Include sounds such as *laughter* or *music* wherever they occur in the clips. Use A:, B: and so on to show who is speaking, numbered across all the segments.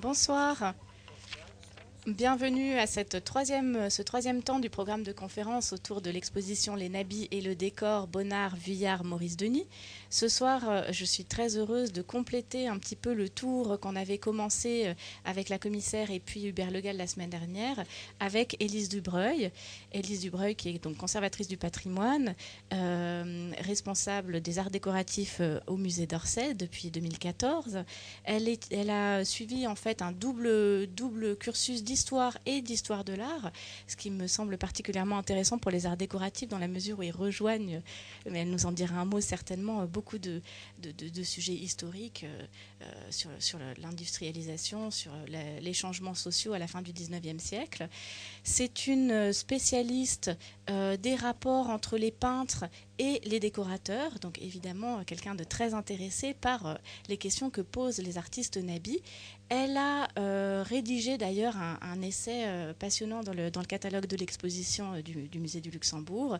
A: Bonsoir. Bienvenue à cette troisième, ce troisième temps du programme de conférence autour de l'exposition Les Nabis et le décor Bonnard, Vuillard, Maurice Denis. Ce soir, euh, je suis très heureuse de compléter un petit peu le tour qu'on avait commencé euh, avec la commissaire et puis Hubert Legal la semaine dernière avec Élise Dubreuil. Élise Dubreuil qui est donc conservatrice du patrimoine, euh, responsable des arts décoratifs au musée d'Orsay depuis 2014. Elle, elle a suivi en fait un double, double cursus d'histoire et d'histoire de l'art, ce qui me semble particulièrement intéressant pour les arts décoratifs dans la mesure où ils rejoignent, mais elle nous en dira un mot certainement, beaucoup de, de, sujets historiques euh, euh, sur, sur l'industrialisation, sur les changements sociaux à la fin du 19e siècle. C'est une spécialiste euh, des rapports entre les peintres et les décorateurs, donc évidemment quelqu'un de très intéressé par les questions que posent les artistes nabis. Elle a rédigé d'ailleurs un, essai passionnant dans le, catalogue de l'exposition du, du, musée du Luxembourg.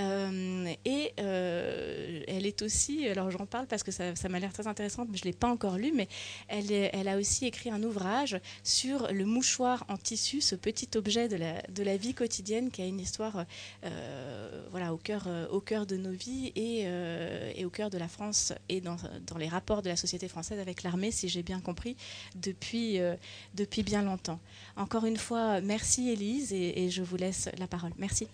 A: Euh, et euh, elle est aussi, alors j'en parle parce que ça, m'a l'air très intéressant, mais je ne l'ai pas encore lu, mais elle, a aussi écrit un ouvrage sur le mouchoir en tissu, ce petit objet de la, vie quotidienne qui a une histoire euh, voilà, au, cœur, au cœur de nos vies et, au cœur de la France et dans, les rapports de la société française avec l'armée, si j'ai bien compris, depuis, depuis bien longtemps. Encore une fois, merci Élise et je vous laisse la parole. Merci.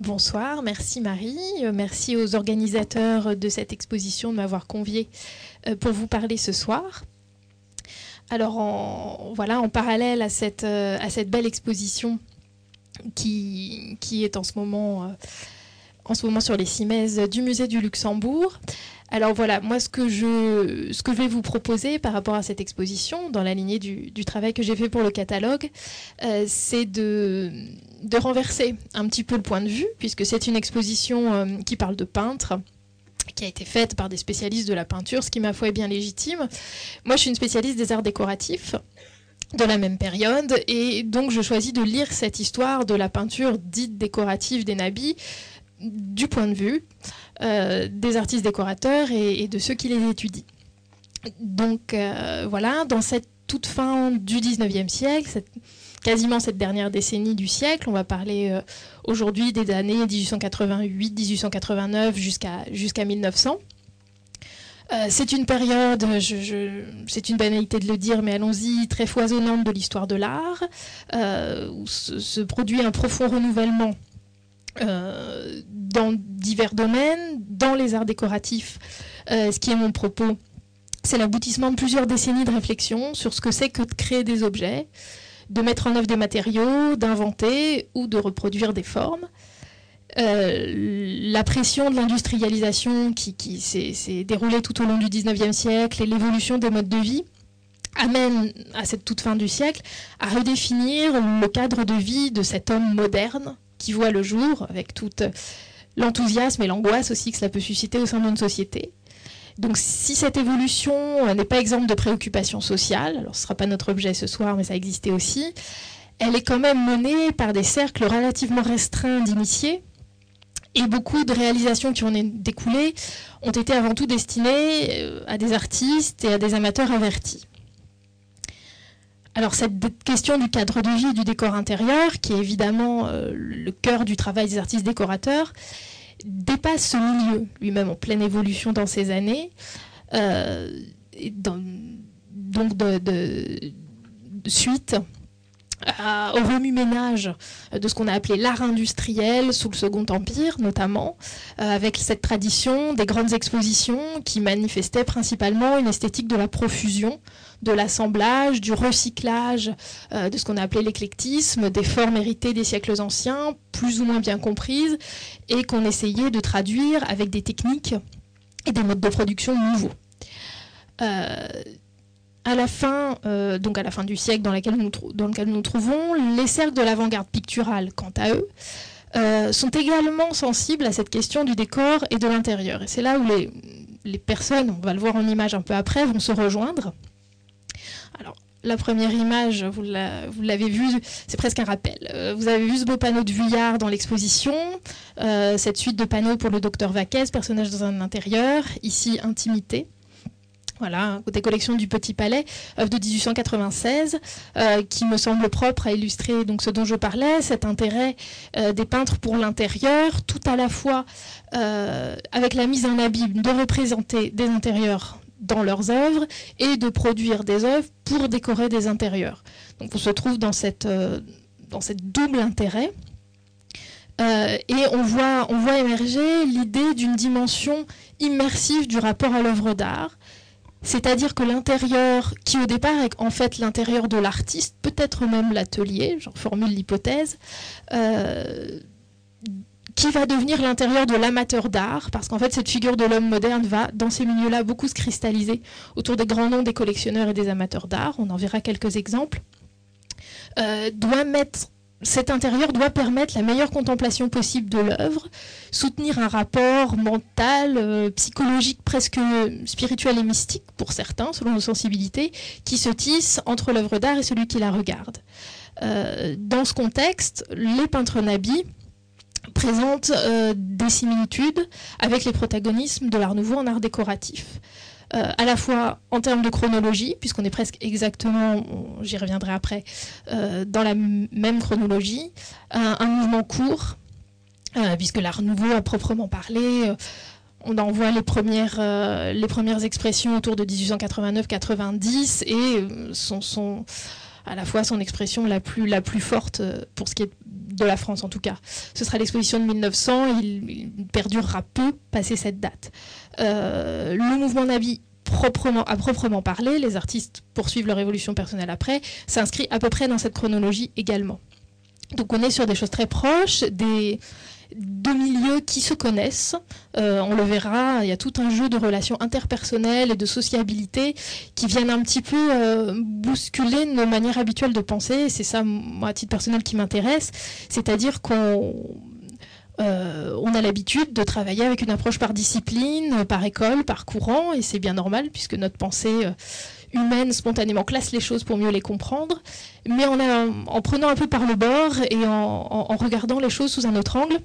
B: Bonsoir, merci Marie, euh, merci aux organisateurs de cette exposition de m'avoir convié euh, pour vous parler ce soir. Alors en, voilà, en parallèle à cette, euh, belle exposition qui, est en ce moment en ce moment sur les cimaises du musée du Luxembourg. Alors voilà, moi ce que, je, ce que je vais vous proposer par rapport à cette exposition, dans la lignée du, travail que j'ai fait pour le catalogue, euh, c'est de, renverser un petit peu le point de vue, puisque c'est une exposition euh, qui parle de peintres qui a été faite par des spécialistes de la peinture, ce qui, ma foi, est bien légitime. Moi, je suis une spécialiste des arts décoratifs de la même période, et donc je choisis de lire cette histoire de la peinture dite décorative des nabis du point de vue des artistes décorateurs et, de ceux qui les étudient. Donc euh, voilà, dans cette toute fin du 19e siècle, quasiment cette dernière décennie du siècle, on va parler euh, aujourd'hui des années 1888-1889 jusqu'à jusqu'à 1900. c'est une période, c'est une banalité de le dire, mais allons-y, très foisonnante de l'histoire de l'art, où se, produit un profond renouvellement euh, dans divers domaines, dans les arts décoratifs, euh, ce qui est mon propos. C'est l'aboutissement de plusieurs décennies de réflexion sur ce que c'est que de créer des objets, de mettre en œuvre des matériaux, d'inventer ou de reproduire des formes. Euh, la pression de l'industrialisation qui, s'est déroulée tout au long du 19e siècle et l'évolution des modes de vie amène à cette toute fin du siècle à redéfinir le cadre de vie de cet homme moderne qui voit le jour, avec tout l'enthousiasme et l'angoisse aussi que cela peut susciter au sein d'une société. Donc si cette évolution euh, n'est pas exemple de préoccupation sociale, alors ce ne sera pas notre objet ce soir, mais ça existait aussi, elle est quand même menée par des cercles relativement restreints d'initiés, et beaucoup de réalisations qui en ont découlé ont été avant tout destinées euh, à des artistes et à des amateurs avertis. Alors cette question du cadre de vie et du décor intérieur, qui est évidemment euh, le cœur du travail des artistes décorateurs, dépasse ce milieu, lui-même en pleine évolution dans ces années. Euh, donc de, suite au remue-ménage de ce qu'on a appelé l'art industriel sous le Second Empire, notamment, euh, avec cette tradition des grandes expositions qui manifestaient principalement une esthétique de la profusion, de l'assemblage, du recyclage, euh, de ce qu'on a appelé l'éclectisme, des formes héritées des siècles anciens, plus ou moins bien comprises, et qu'on essayait de traduire avec des techniques et des modes de production nouveaux. Euh, à la fin, euh, donc à la fin du siècle dans, nous, dans lequel nous nous trouvons, les cercles de l'avant-garde picturale, quant à eux, sont également sensibles à cette question du décor et de l'intérieur. Et c'est là où les, personnes, on va le voir en image un peu après, vont se rejoindre. Alors, la première image, vous l'avez vu, c'est presque un rappel. Euh, vous avez vu ce beau panneau de Vuillard dans l'exposition, euh, cette suite de panneaux pour le docteur Vaquez, personnage dans un intérieur, ici intimité. Voilà, des collections du Petit Palais, œuvre de 1896, euh, qui me semble propre à illustrer donc ce dont je parlais, cet intérêt euh, des peintres pour l'intérieur, tout à la fois euh, avec la mise en abîme de représenter des intérieurs dans leurs œuvres et de produire des œuvres pour décorer des intérieurs. Donc on se trouve dans cette, dans cette double intérêt. et on voit, on voit émerger l'idée d'une dimension immersive du rapport à l'œuvre d'art, c'est-à-dire que l'intérieur, qui au départ est en fait l'intérieur de l'artiste, peut-être même l'atelier, j'en formule l'hypothèse, euh, qui va devenir l'intérieur de l'amateur d'art, parce qu'en fait cette figure de l'homme moderne va, dans ces milieux-là, beaucoup se cristalliser autour des grands noms des collectionneurs et des amateurs d'art, on en verra quelques exemples, euh, doit mettre cet intérieur doit permettre la meilleure contemplation possible de l'œuvre, soutenir un rapport mental, euh, psychologique, presque spirituel et mystique pour certains, selon nos sensibilités, qui se tisse entre l'œuvre d'art et celui qui la regarde. Euh, dans ce contexte, les peintres nabis présentent euh, des similitudes avec les protagonismes de l'art nouveau en art décoratif. Euh, à la fois en termes de chronologie, puisqu'on est presque exactement, j'y reviendrai après, euh, dans la même chronologie, un, mouvement court, euh, puisque l'art nouveau à proprement parler, on en voit les premières, les premières expressions autour de 1889-90 et son, à la fois son expression la plus, la plus forte pour ce qui est de la France en tout cas. Ce sera l'exposition de 1900, il, perdurera peu passé cette date. Euh, le mouvement Nabi proprement, à proprement parler, les artistes poursuivent leur évolution personnelle après, s'inscrit à peu près dans cette chronologie également. Donc on est sur des choses très proches, des deux milieux qui se connaissent. Euh, on le verra, il y a tout un jeu de relations interpersonnelles et de sociabilité qui viennent un petit peu euh, bousculer nos manières habituelles de penser. C'est ça, moi, à titre personnel, qui m'intéresse. C'est-à-dire qu'on euh, on a l'habitude de travailler avec une approche par discipline, par école, par courant, et c'est bien normal puisque notre pensée euh, humaine spontanément classe les choses pour mieux les comprendre. Mais en, prenant un peu par le bord et en, regardant les choses sous un autre angle,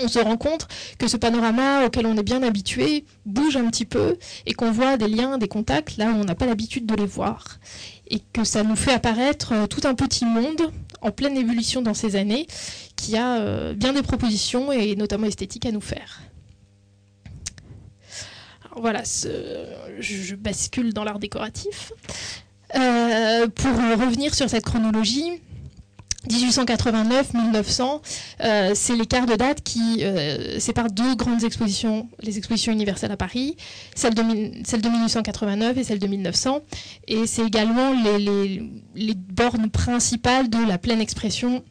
B: on se rend compte que ce panorama auquel on est bien habitué bouge un petit peu et qu'on voit des liens, des contacts là où on n'a pas l'habitude de les voir. Et que ça nous fait apparaître euh, tout un petit monde en pleine ébullition dans ces années, qui a euh, bien des propositions et notamment esthétiques à nous faire. voilà, je, bascule dans l'art décoratif. Euh, pour revenir sur cette chronologie, 1889-1900, euh, c'est l'écart de date qui euh, sépare deux grandes expositions, les expositions universelles à Paris, celle de, celle de 1889 et celle de 1900. Et c'est également les, les, bornes principales de la pleine expression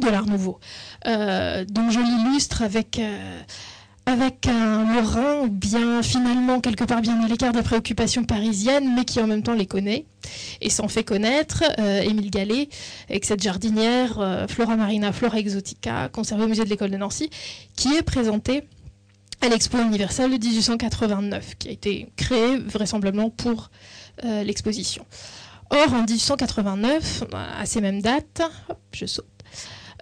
B: de l'Art Nouveau. Euh, donc je l'illustre avec avec un Lorrain bien finalement quelque part bien à l'écart des préoccupations parisiennes, mais qui en même temps les connaît et s'en fait connaître. Euh, Émile Gallet, avec cette jardinière euh, Flora Marina, Flora Exotica, conservée au musée de l'école de Nancy, qui est présentée à l'Expo universelle de 1889, qui a été créée vraisemblablement pour euh, l'exposition. Or, en 1889, à ces mêmes dates, je saute,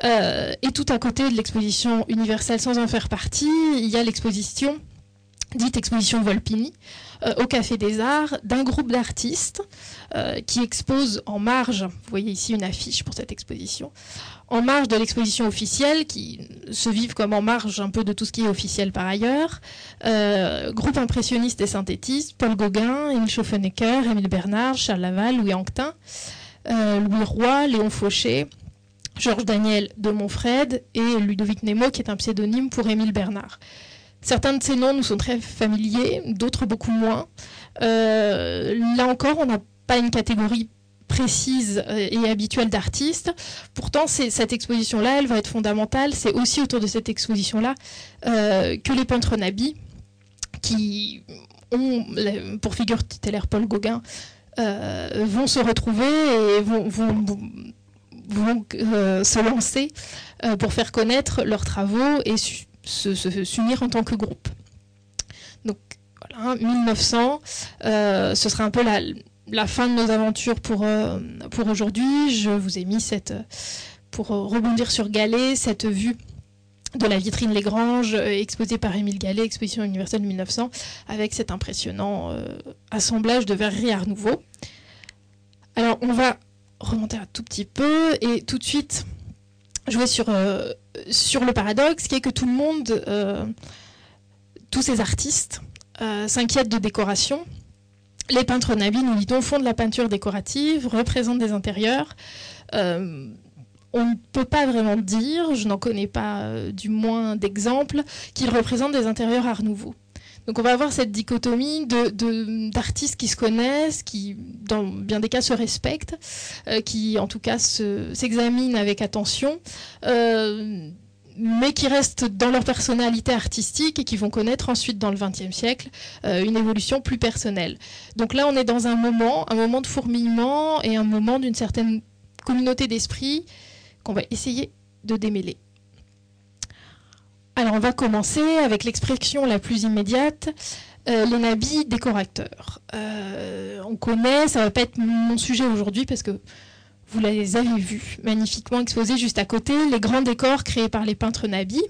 B: euh, et tout à côté de l'exposition universelle, sans en faire partie, il y a l'exposition dite exposition Volpini, euh, au Café des Arts, d'un groupe d'artistes euh, qui expose en marge, vous voyez ici une affiche pour cette exposition, en marge de l'exposition officielle, qui se vivent comme en marge un peu de tout ce qui est officiel par ailleurs, groupe impressionniste et synthétiste, Paul Gauguin, Émile Schoffenecker, Émile Bernard, Charles Laval, Louis Anquetin, Louis Roy, Léon Fauché, Georges Daniel de Montfred et Ludovic Nemo, qui est un pseudonyme pour Émile Bernard. Certains de ces noms nous sont très familiers, d'autres beaucoup moins. Euh, là encore, on n'a pas une catégorie précise euh, et habituelle d'artistes. Pourtant, cette exposition-là, elle va être fondamentale. C'est aussi autour de cette exposition-là euh, que les peintres nabis, qui ont pour figure tutélaire Paul Gauguin, vont se retrouver et vont euh, se lancer euh, pour faire connaître leurs travaux et s'unir en tant que groupe. Donc voilà, 1900, euh, ce sera un peu la, fin de nos aventures pour, pour aujourd'hui. Je vous ai mis cette, pour rebondir sur Galet, cette vue de la vitrine Légrange, exposée par Émile Gallet, exposition universelle de 1900, avec cet impressionnant assemblage de verreries Art Nouveau. Alors, on va remonter un tout petit peu et tout de suite jouer sur, sur le paradoxe qui est que tout le monde, tous ces artistes, s'inquiètent de décoration les peintres nabis, nous dit-on, font de la peinture décorative, représentent des intérieurs. Euh, on ne peut pas vraiment dire, je n'en connais pas euh, du moins d'exemples, qu'ils représentent des intérieurs art nouveau. Donc on va avoir cette dichotomie d'artistes qui se connaissent, qui dans bien des cas se respectent, euh, qui en tout cas s'examinent avec attention mais qui restent dans leur personnalité artistique et qui vont connaître ensuite dans le XXe siècle euh, une évolution plus personnelle. Donc là, on est dans un moment, un moment de fourmillement et un moment d'une certaine communauté d'esprit qu'on va essayer de démêler. Alors on va commencer avec l'expression la plus immédiate, euh, les nabis décorateurs. Euh, on connaît, ça va pas être mon sujet aujourd'hui parce que vous les avez vus, magnifiquement exposés juste à côté, les grands décors créés par les peintres nabis,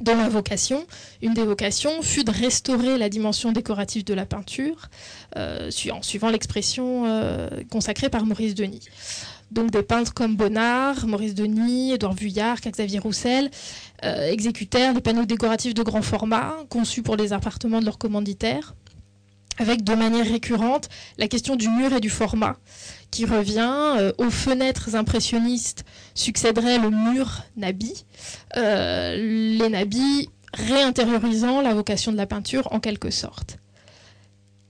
B: dont la vocation, une des vocations, fut de restaurer la dimension décorative de la peinture, euh, en suivant l'expression consacrée par Maurice Denis. Donc des peintres comme Bonnard, Maurice Denis, Édouard Vuillard, Xavier Roussel euh, exécutèrent des panneaux décoratifs de grand format, conçus pour les appartements de leurs commanditaires, avec de manière récurrente la question du mur et du format, qui revient. Euh, aux fenêtres impressionnistes succéderait le mur nabi, euh, les nabis réintériorisant la vocation de la peinture en quelque sorte.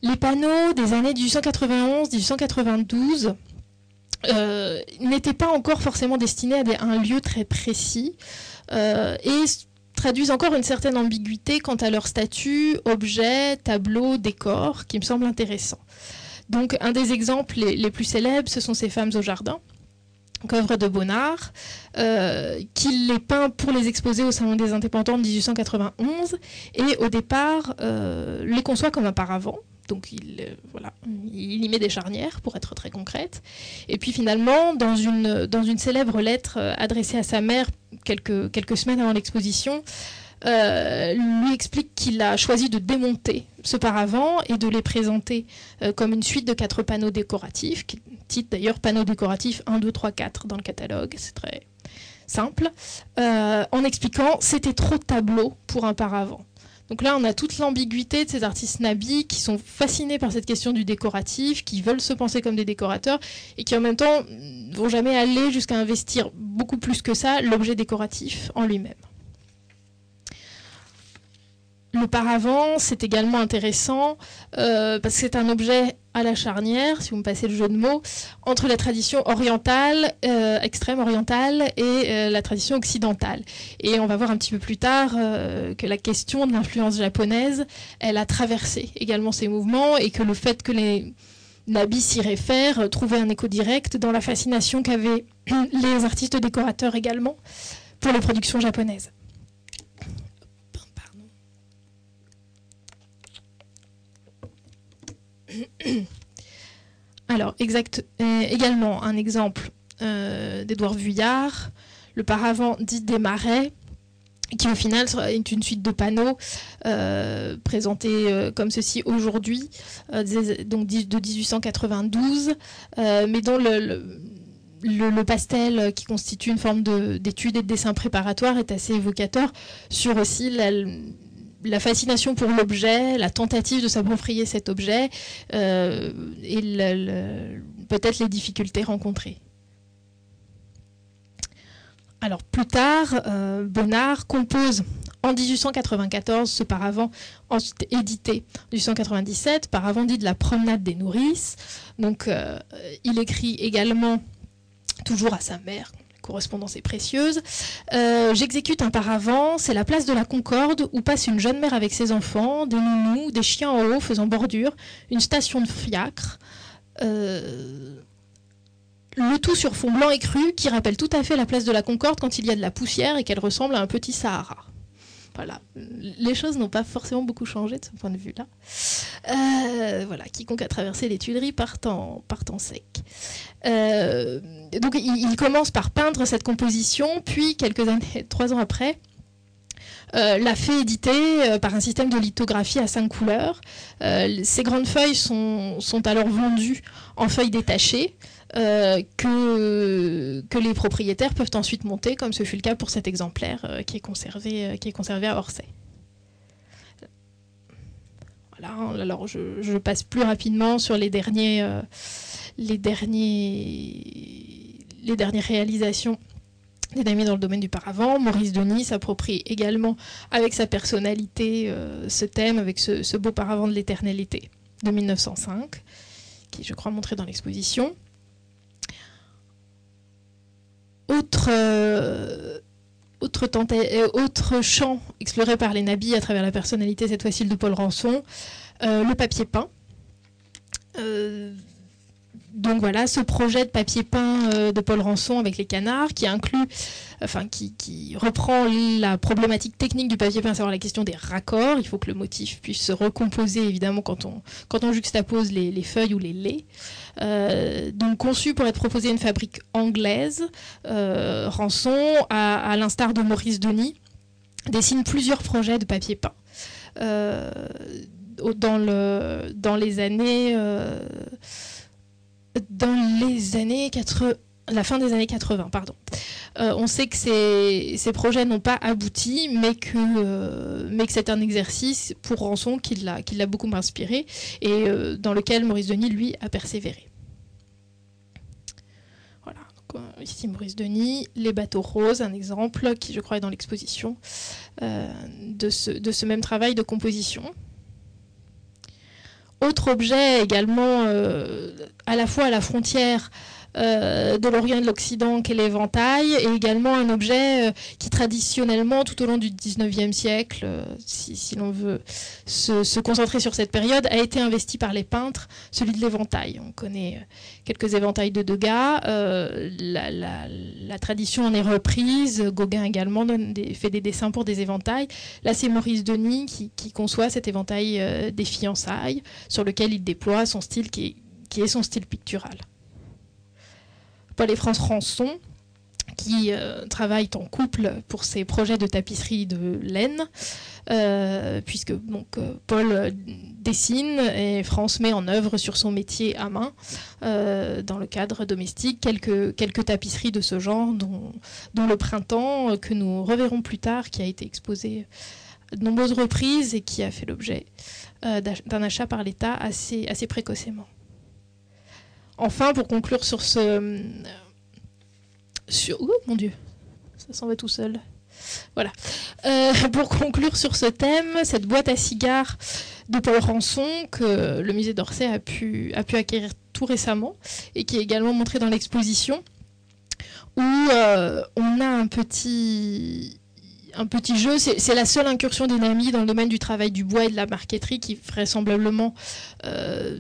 B: Les panneaux des années 1891-1892 euh, n'étaient pas encore forcément destinés à, un lieu très précis et traduisent encore une certaine ambiguïté quant à leur statut, objet, tableau, décor, qui me semble intéressant. Donc un des exemples les, plus célèbres, ce sont ces femmes au jardin, œuvre de Bonnard, euh, qui les peint pour les exposer au Salon des Indépendants de 1891, et au départ euh, les conçoit comme un paravent. Donc il, euh, il y met des charnières pour être très concrète. Et puis finalement, dans une, célèbre lettre adressée à sa mère quelques, semaines avant l'exposition, euh, lui explique qu'il a choisi de démonter ce paravent et de les présenter euh, comme une suite de quatre panneaux décoratifs, qui titre d'ailleurs panneaux décoratifs 1, 2, 3, 4 dans le catalogue, c'est très simple, euh, en expliquant c'était trop de tableaux pour un paravent. Donc là, on a toute l'ambiguïté de ces artistes nabis qui sont fascinés par cette question du décoratif, qui veulent se penser comme des décorateurs et qui en même temps vont jamais aller jusqu'à investir beaucoup plus que ça l'objet décoratif en lui-même. Le paravent, c'est également intéressant euh, parce que c'est un objet à la charnière, si vous me passez le jeu de mots, entre la tradition orientale, euh, extrême orientale, et euh, la tradition occidentale. Et on va voir un petit peu plus tard que la question de l'influence japonaise, elle a traversé également ces mouvements et que le fait que les nabis s'y réfèrent trouvait un écho direct dans la fascination qu'avaient *clears throat* les artistes décorateurs également pour les productions japonaises. *coughs* Alors, exact, euh, également un exemple euh, d'Edouard Vuillard, le paravent dit des marais, qui au final est une suite de panneaux euh, présentés comme ceci aujourd'hui, donc de 1892, mais dont le, pastel qui constitue une forme d'étude et de dessin préparatoire est assez évocateur sur aussi la, la fascination pour l'objet, la tentative de s'approprier cet objet euh, et peut-être les difficultés rencontrées. Alors plus tard, euh, Bonnard compose en 1894 ce paravent, ensuite édité en 1897, paravent dit de la promenade des nourrices. Donc euh, il écrit également toujours à sa mère, correspondance est précieuse. Euh, j'exécute un paravent, c'est la place de la Concorde où passe une jeune mère avec ses enfants, des nounous, des chiens en haut faisant bordure, une station de fiacre. Euh, le tout sur fond blanc et cru qui rappelle tout à fait la place de la Concorde quand il y a de la poussière et qu'elle ressemble à un petit Sahara. Voilà, les choses n'ont pas forcément beaucoup changé de ce point de vue-là. Euh, voilà, quiconque a traversé les Tuileries part en, sec. donc il, commence par peindre cette composition, puis quelques années, trois ans après, l'a fait éditer par un système de lithographie à cinq couleurs. ces grandes feuilles sont alors vendues en feuilles détachées. Que, que les propriétaires peuvent ensuite monter, comme ce fut le cas pour cet exemplaire qui, est conservé, qui est conservé à Orsay. Voilà, alors je, passe plus rapidement sur les derniers, les derniers, les dernières réalisations des amis dans le domaine du paravent. Maurice Denis s'approprie également avec sa personnalité euh, ce thème, avec ce, beau paravent de l'éternalité de 1905, qui je crois montré dans l'exposition. Autre, euh, euh, autre, champ exploré par les nabis à travers la personnalité, cette fois-ci de Paul Rançon, le papier peint donc voilà, ce projet de papier peint euh, de Paul Rançon avec les canards, qui inclut, enfin qui, reprend la problématique technique du papier peint, à savoir la question des raccords. Il faut que le motif puisse se recomposer évidemment quand on, juxtapose les, feuilles ou les laits. Euh, donc conçu pour être proposé à une fabrique anglaise, euh, Rançon, à, l'instar de Maurice Denis, dessine plusieurs projets de papier peint. dans les années dans les années 80, la fin des années 80, pardon. Euh, on sait que ces, projets n'ont pas abouti, mais que, euh, mais que c'est un exercice pour Rançon qui l'a, qui l'a beaucoup inspiré et euh, dans lequel Maurice Denis, lui, a persévéré. Voilà, ici Maurice Denis, Les bateaux roses, un exemple qui, je crois, est dans l'exposition de ce même travail de composition. Autre objet également euh, à la fois à la frontière euh, de l'Orient et de l'Occident qu'est l'éventail, et également un objet euh, qui traditionnellement, tout au long du 19e siècle, euh, si, l'on veut se, concentrer sur cette période, a été investi par les peintres, celui de l'éventail. On connaît quelques éventails de Degas, la, tradition en est reprise, Gauguin également fait des dessins pour des éventails. Là, c'est Maurice Denis qui, conçoit cet éventail des fiançailles, sur lequel il déploie son style qui est son style pictural. Paul et France Rançon, qui euh, travaillent en couple pour ces projets de tapisserie de laine, euh, puisque euh, Paul dessine et France met en œuvre sur son métier à main, dans le cadre domestique, quelques, tapisseries de ce genre, dont, le printemps, que nous reverrons plus tard, qui a été exposé de nombreuses reprises et qui a fait l'objet d'un achat par l'État assez, assez précocement enfin, pour conclure sur ce. Euh. Oh mon dieu, ça s'en va tout seul. Voilà. Euh, pour conclure sur ce thème, cette boîte à cigares de Paul Rançon que le musée d'Orsay a pu, acquérir tout récemment et qui est également montré dans l'exposition, où euh, on a un petit, un petit jeu. C'est la seule incursion des Nami dans le domaine du travail du bois et de la marqueterie qui vraisemblablement euh,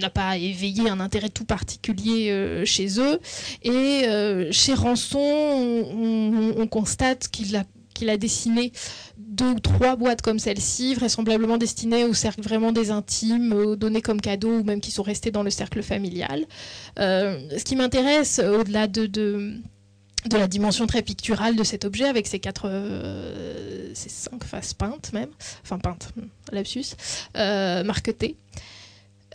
B: n'a pas éveillé un intérêt tout particulier euh, chez eux. Et euh, chez Rançon, on, constate qu'il a dessiné deux ou trois boîtes comme celle-ci, vraisemblablement destinées au cercle vraiment des intimes, données comme cadeaux ou même qui sont restées dans le cercle familial. ce qui m'intéresse, au-delà de de la dimension très picturale de cet objet avec ses quatre, euh, cinq faces peintes même, enfin peintes, lapsus, euh, marquetées.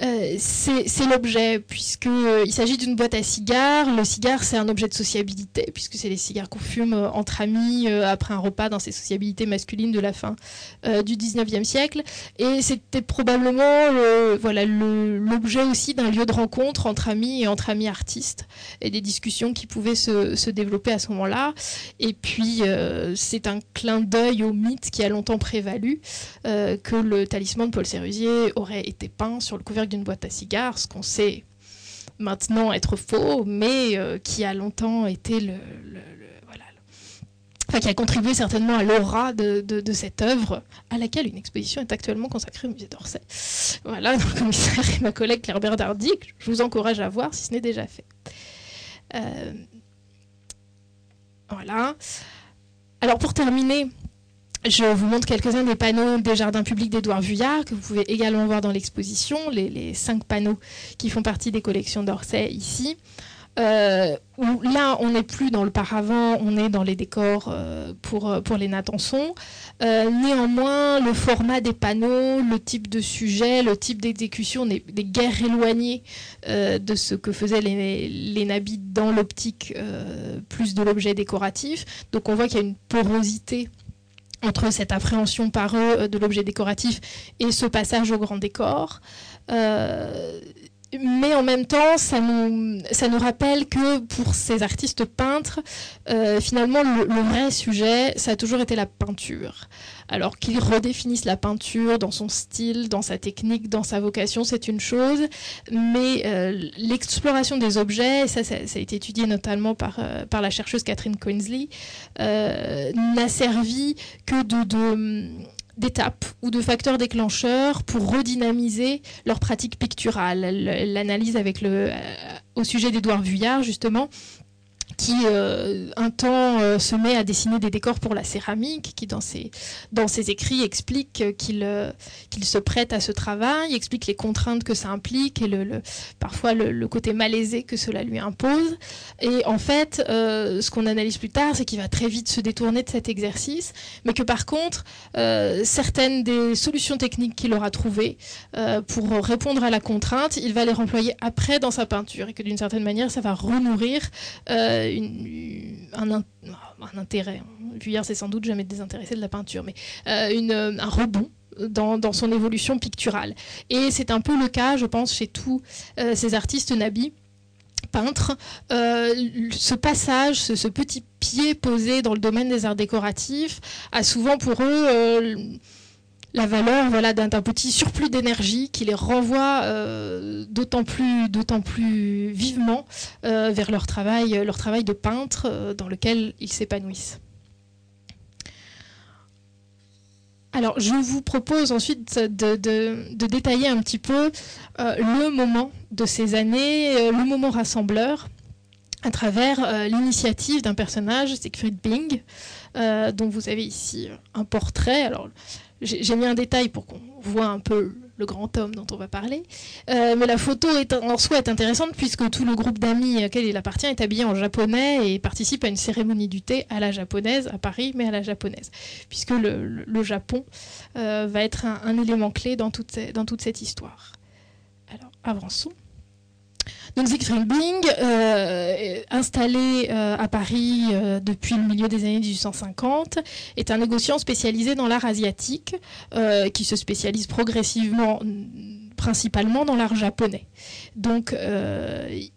B: Euh, c'est l'objet, puisqu'il euh, s'agit d'une boîte à cigares. Le cigare, c'est un objet de sociabilité, puisque c'est les cigares qu'on fume euh, entre amis après un repas dans ces sociabilités masculines de la fin du 19e siècle. Et c'était probablement voilà l'objet aussi d'un lieu de rencontre entre amis et entre amis artistes, et des discussions qui pouvaient se, se développer à ce moment-là. Et puis, c'est un clin d'œil au mythe qui a longtemps prévalu, que le talisman de Paul Sérusier aurait été peint sur le d'une boîte à cigares, ce qu'on sait maintenant être faux, mais euh, qui a longtemps été le, voilà, enfin, qui a contribué certainement à l'aura de, cette œuvre, à laquelle une exposition est actuellement consacrée au musée d'Orsay. Voilà, donc, commissaire et ma collègue Claire Bernardi, je vous encourage à voir si ce n'est déjà fait. Euh, voilà. Alors pour terminer, je vous montre quelques-uns des panneaux des jardins publics d'Édouard Vuillard que vous pouvez également voir dans l'exposition, les, cinq panneaux qui font partie des collections d'Orsay ici. euh, là, on n'est plus dans le paravent, on est dans les décors euh, pour, pour les Natanson. néanmoins, le format des panneaux, le type de sujet, le type d'exécution des, des guerres éloignées de ce que faisaient les, les nabis dans l'optique plus de l'objet décoratif. Donc on voit qu'il y a une porosité entre cette appréhension par eux de l'objet décoratif et ce passage au grand décor. Euh, mais en même temps, ça nous, ça nous rappelle que pour ces artistes peintres, euh, finalement, le, vrai sujet, ça a toujours été la peinture. Alors qu'ils redéfinissent la peinture dans son style, dans sa technique, dans sa vocation, c'est une chose, mais euh, l'exploration des objets, ça, ça, a été étudié notamment par, euh, par la chercheuse Catherine Coinsley, n'a servi que de, de d'étapes ou de facteurs déclencheurs pour redynamiser leur pratique picturale. L'analyse avec le, euh, au sujet d'Édouard Vuillard, justement, qui euh, un temps euh, se met à dessiner des décors pour la céramique, qui dans ses, dans ses écrits explique qu'il euh, qu'il se prête à ce travail, explique les contraintes que ça implique et le, parfois le, côté malaisé que cela lui impose. Et en fait, ce qu'on analyse plus tard, c'est qu'il va très vite se détourner de cet exercice, mais que par contre, certaines des solutions techniques qu'il aura trouvées pour répondre à la contrainte, il va les remployer après dans sa peinture et que d'une certaine manière, ça va renourrir un, intérêt. Vuillard c'est sans doute jamais désintéressé de la peinture, mais euh, un rebond dans, son évolution picturale. Et c'est un peu le cas, je pense, chez tous euh, ces artistes nabis peintres. Euh, ce passage, ce, petit pied posé dans le domaine des arts décoratifs, a souvent pour eux la valeur d'un petit surplus d'énergie qui les renvoie euh, d'autant plus, plus vivement euh, vers leur travail, leur travail de peintre euh, dans lequel ils s'épanouissent. Alors, je vous propose ensuite de, détailler un petit peu le moment de ces années, le moment rassembleur, à travers l'initiative d'un personnage, Siegfried Bing, dont vous avez ici un portrait. J'ai mis un détail pour qu'on voit un peu le grand homme dont on va parler. Euh, mais la photo est, en soi est intéressante puisque tout le groupe d'amis auquel il appartient est habillé en japonais et participe à une cérémonie du thé à la japonaise, à Paris, mais à la japonaise. Puisque le, Japon euh, va être un, élément clé toute, dans toute cette histoire. Alors, avançons. Donc Siegfried Bing, euh, installé euh, à Paris euh, depuis le milieu des années 1850, est un négociant spécialisé dans l'art asiatique, qui se spécialise progressivement principalement dans l'art japonais. Donc il,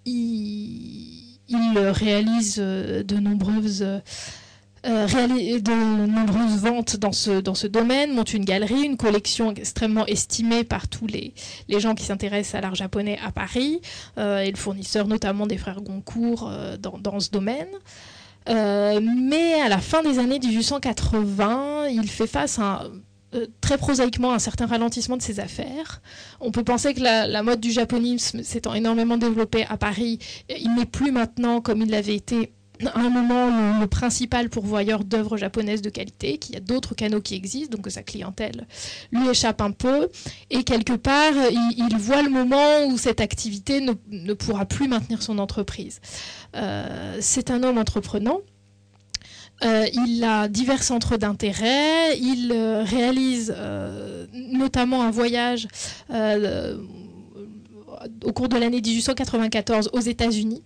B: il, réalise de nombreuses euh, de nombreuses ventes dans ce, dans ce domaine, monte une galerie, une collection extrêmement estimée par tous les, les gens qui s'intéressent à l'art japonais à Paris, euh, et le fournisseur notamment des frères Goncourt euh, dans, dans, ce domaine. mais à la fin des années 1880, il fait face à très prosaïquement un certain ralentissement de ses affaires. On peut penser que la, la mode du japonisme s'étant énormément développée à Paris, il n'est plus maintenant comme il l'avait été à un moment le, principal pourvoyeur d'œuvres japonaises de qualité, qu'il y a d'autres canaux qui existent, donc que sa clientèle lui échappe un peu. Et quelque part, il, voit le moment où cette activité ne, pourra plus maintenir son entreprise. Euh, c'est un homme entreprenant. Euh, il a divers centres d'intérêt. Il euh, réalise notamment un voyage au cours de l'année 1894 aux États-Unis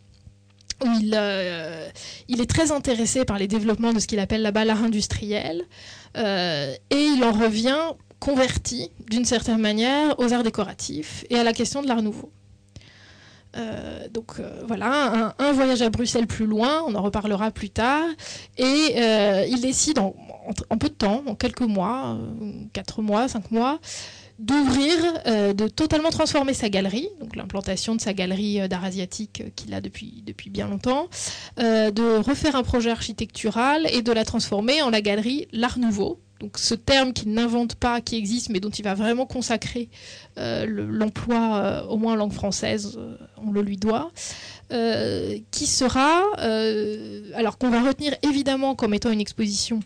B: il, euh, il, est très intéressé par les développements de ce qu'il appelle la l'art industriel euh, et il en revient converti d'une certaine manière aux arts décoratifs et à la question de l'art nouveau. Euh, donc voilà, un, voyage à Bruxelles plus loin, on en reparlera plus tard, et il décide en, peu de temps, en quelques mois, quatre mois, cinq mois, d'ouvrir, euh, de totalement transformer sa galerie, donc l'implantation de sa galerie euh, d'art asiatique euh, qu'il a depuis, depuis bien longtemps, de refaire un projet architectural et de la transformer en la galerie L'Art Nouveau. Donc ce terme qu'il n'invente pas, qui existe, mais dont il va vraiment consacrer l'emploi, au moins en langue française, on le lui doit, qui sera, alors qu'on va retenir évidemment comme étant une exposition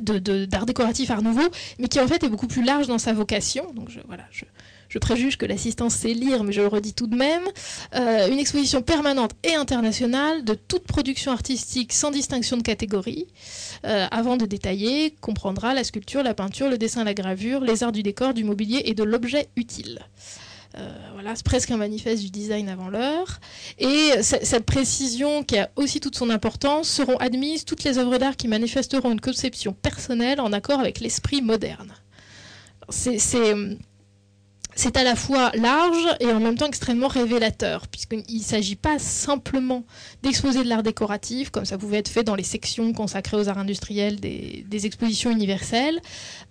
B: d'art décoratif Art Nouveau, mais qui en fait est beaucoup plus large dans sa vocation. Donc je, préjuge que l'assistance sait lire, mais je le redis tout de même, euh, une exposition permanente et internationale de toute production artistique sans distinction de catégorie. Euh, avant de détailler, comprendra la sculpture, la peinture, le dessin, la gravure, les arts du décor, du mobilier et de l'objet utile. Euh, voilà, c'est presque un manifeste du design avant l'heure. Et cette précision, qui a aussi toute son importance, seront admises toutes les œuvres d'art qui manifesteront une conception personnelle en accord avec l'esprit moderne. C'est c'est à la fois large et en même temps extrêmement révélateur, puisqu'il ne s'agit pas simplement d'exposer de l'art décoratif, comme ça pouvait être fait dans les sections consacrées aux arts industriels des, expositions universelles,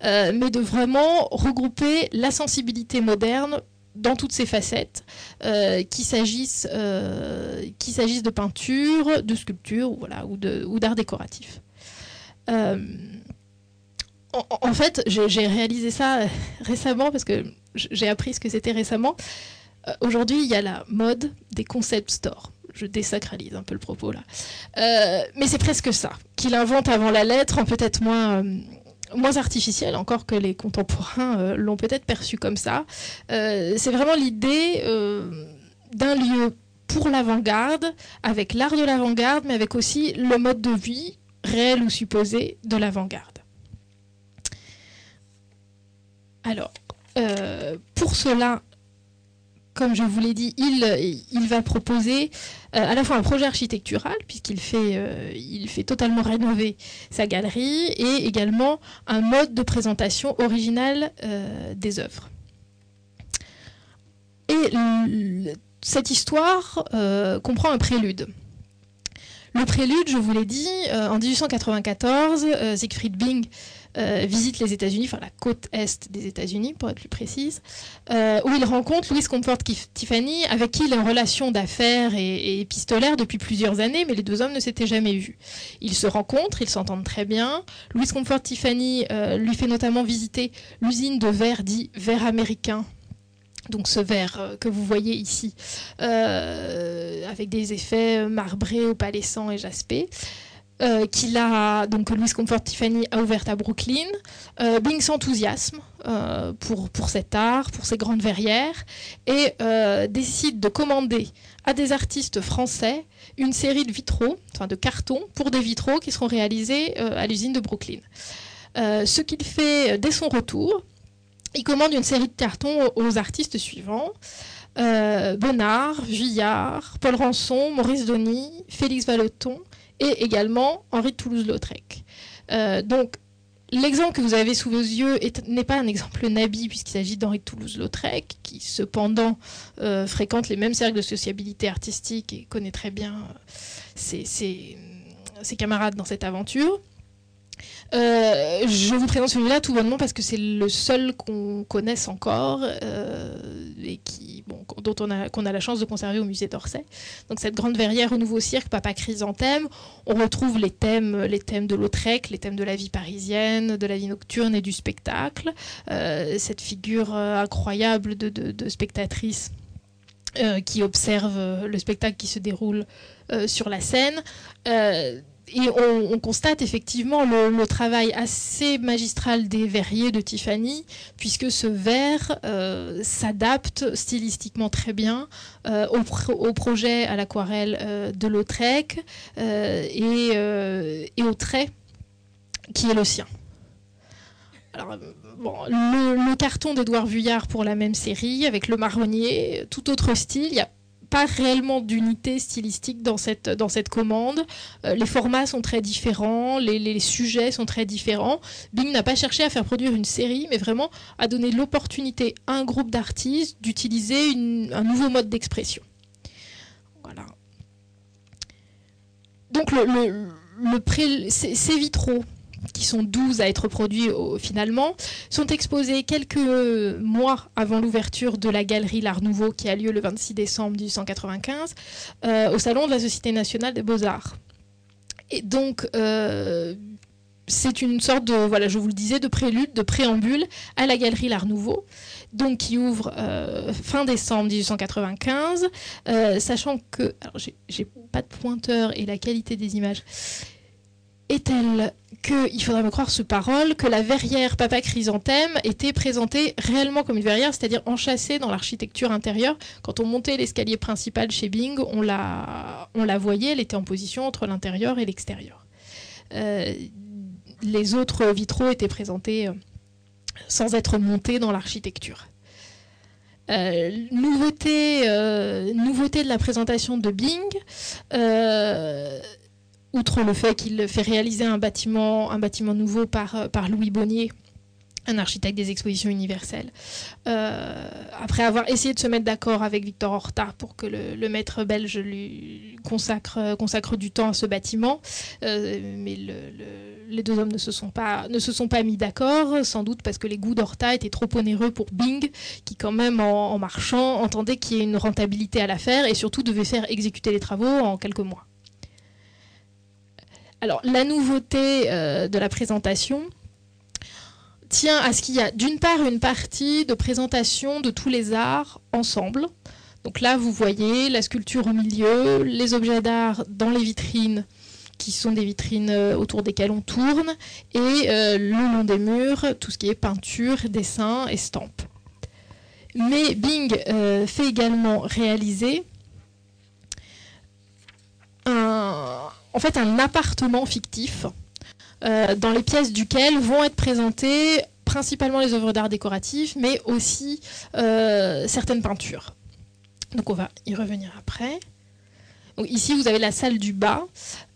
B: euh, mais de vraiment regrouper la sensibilité moderne dans toutes ses facettes, euh, qu'il s'agisse euh, de peinture, de sculpture voilà, ou d'art décoratif. Euh, en, fait, j'ai réalisé ça *laughs* récemment parce que j'ai appris ce que c'était récemment. Aujourd'hui, il y a la mode des concept stores. Je désacralise un peu le propos là. mais c'est presque ça, qu'il invente avant la lettre, en peut-être moins moins artificielle encore que les contemporains euh, l'ont peut-être perçu comme ça. Euh, c'est vraiment l'idée euh, d'un lieu pour l'avant-garde, avec l'art de l'avant-garde, mais avec aussi le mode de vie réel ou supposé de l'avant-garde. Alors, pour cela, comme je vous l'ai dit, il, va proposer euh, à la fois un projet architectural, puisqu'il fait, euh, fait totalement rénover sa galerie, et également un mode de présentation original euh, des œuvres. Et cette histoire comprend un prélude. Le prélude, je vous l'ai dit, en 1894, Siegfried Bing euh, visite les États-Unis, enfin la côte est des États-Unis pour être plus précise, euh, où il rencontre Louise Comfort Tiffany, avec qui il a une relation d'affaires et, épistolaire depuis plusieurs années, mais les deux hommes ne s'étaient jamais vus. Ils se rencontrent, ils s'entendent très bien. Louise Comfort Tiffany euh, lui fait notamment visiter l'usine de verre dit verre américain donc ce verre que vous voyez ici, avec des effets marbrés, opalescents et jaspés. Euh, qu'il a donc Louis Comfort Tiffany a ouverte à Brooklyn. Euh, Bing s'enthousiasme euh, pour, cet art, pour ces grandes verrières, et décide de commander à des artistes français une série de vitraux, enfin de cartons, pour des vitraux qui seront réalisés à l'usine de Brooklyn. ce qu'il fait dès son retour, il commande une série de cartons aux artistes suivants. Bonnard, Vuillard, Paul Rançon, Maurice Denis, Félix Vallotton, et également Henri de Toulouse-Lautrec. Euh, donc, l'exemple que vous avez sous vos yeux n'est pas un exemple nabi, puisqu'il s'agit d'Henri de Toulouse-Lautrec, qui cependant euh, fréquente les mêmes cercles de sociabilité artistique et connaît très bien euh, ses camarades dans cette aventure. Je vous présente celui-là tout bonnement parce que c'est le seul qu'on connaisse encore et qui, dont on a, la chance de conserver au musée d'Orsay. Donc cette grande verrière au Nouveau Cirque, Papa Chrysanthème, on retrouve les thèmes, de Lautrec, les thèmes de la vie parisienne, de la vie nocturne et du spectacle. Euh, cette figure incroyable de, de, spectatrice qui observe le spectacle qui se déroule sur la scène et on, constate effectivement le, travail assez magistral des verriers de Tiffany, puisque ce verre euh, s'adapte stylistiquement très bien euh, au, projet à l'aquarelle euh, de Lautrec et, au trait qui est le sien. Alors, le, carton d'Edouard Vuillard pour la même série, avec le marronnier, tout autre style. Il y a pas réellement d'unité stylistique dans cette, dans cette commande. Euh, les formats sont très différents, les, sujets sont très différents. Bing n'a pas cherché à faire produire une série, mais vraiment à donner l'opportunité à un groupe d'artistes d'utiliser un nouveau mode d'expression. Voilà. Donc le, le, ces vitraux qui sont 12 à être produits finalement, sont exposés quelques mois avant l'ouverture de la galerie L'Art Nouveau qui a lieu le 26 décembre 1895 euh, au Salon de la Société nationale des beaux-arts. Et donc, euh, c'est une sorte de, voilà, je vous le disais, de prélude, de préambule à la galerie L'Art Nouveau, donc qui ouvre euh, fin décembre 1895, sachant que, alors j'ai pas de pointeur et la qualité des images est telle qu'il faudrait me croire sous parole que la verrière Papa Chrysanthème était présentée réellement comme une verrière, c'est-à-dire enchâssée dans l'architecture intérieure? Quand on montait l'escalier principal chez Bing, on la, on la voyait, elle était en position entre l'intérieur et l'extérieur. Euh, les autres vitraux étaient présentés euh, sans être montés dans l'architecture. Euh, nouveauté, nouveauté de la présentation de Bing, outre le fait qu'il fait réaliser un bâtiment, un bâtiment nouveau par, euh, Louis Bonnier, un architecte des expositions universelles. Euh, après avoir essayé de se mettre d'accord avec Victor Horta pour que le, maître belge lui consacre, consacre du temps à ce bâtiment, euh, mais les deux hommes ne se sont pas, ne se sont pas mis d'accord, sans doute parce que les goûts d'Horta étaient trop onéreux pour Bing, qui quand même en, en marchant entendait qu'il y ait une rentabilité à l'affaire et surtout devait faire exécuter les travaux en quelques mois. Alors, la nouveauté euh, de la présentation tient à ce qu'il y a d'une part une partie de présentation de tous les arts ensemble. Donc là, vous voyez la sculpture au milieu, les objets d'art dans les vitrines qui sont des vitrines euh, autour desquelles on tourne, et euh, le long des murs, tout ce qui est peinture, dessin, estampes. Mais Bing fait également réaliser un, en fait un appartement fictif euh, dans les pièces duquel vont être présentées principalement les œuvres d'art décoratifs, mais aussi euh, certaines peintures. Donc on va y revenir après. ici, vous avez la salle du bas,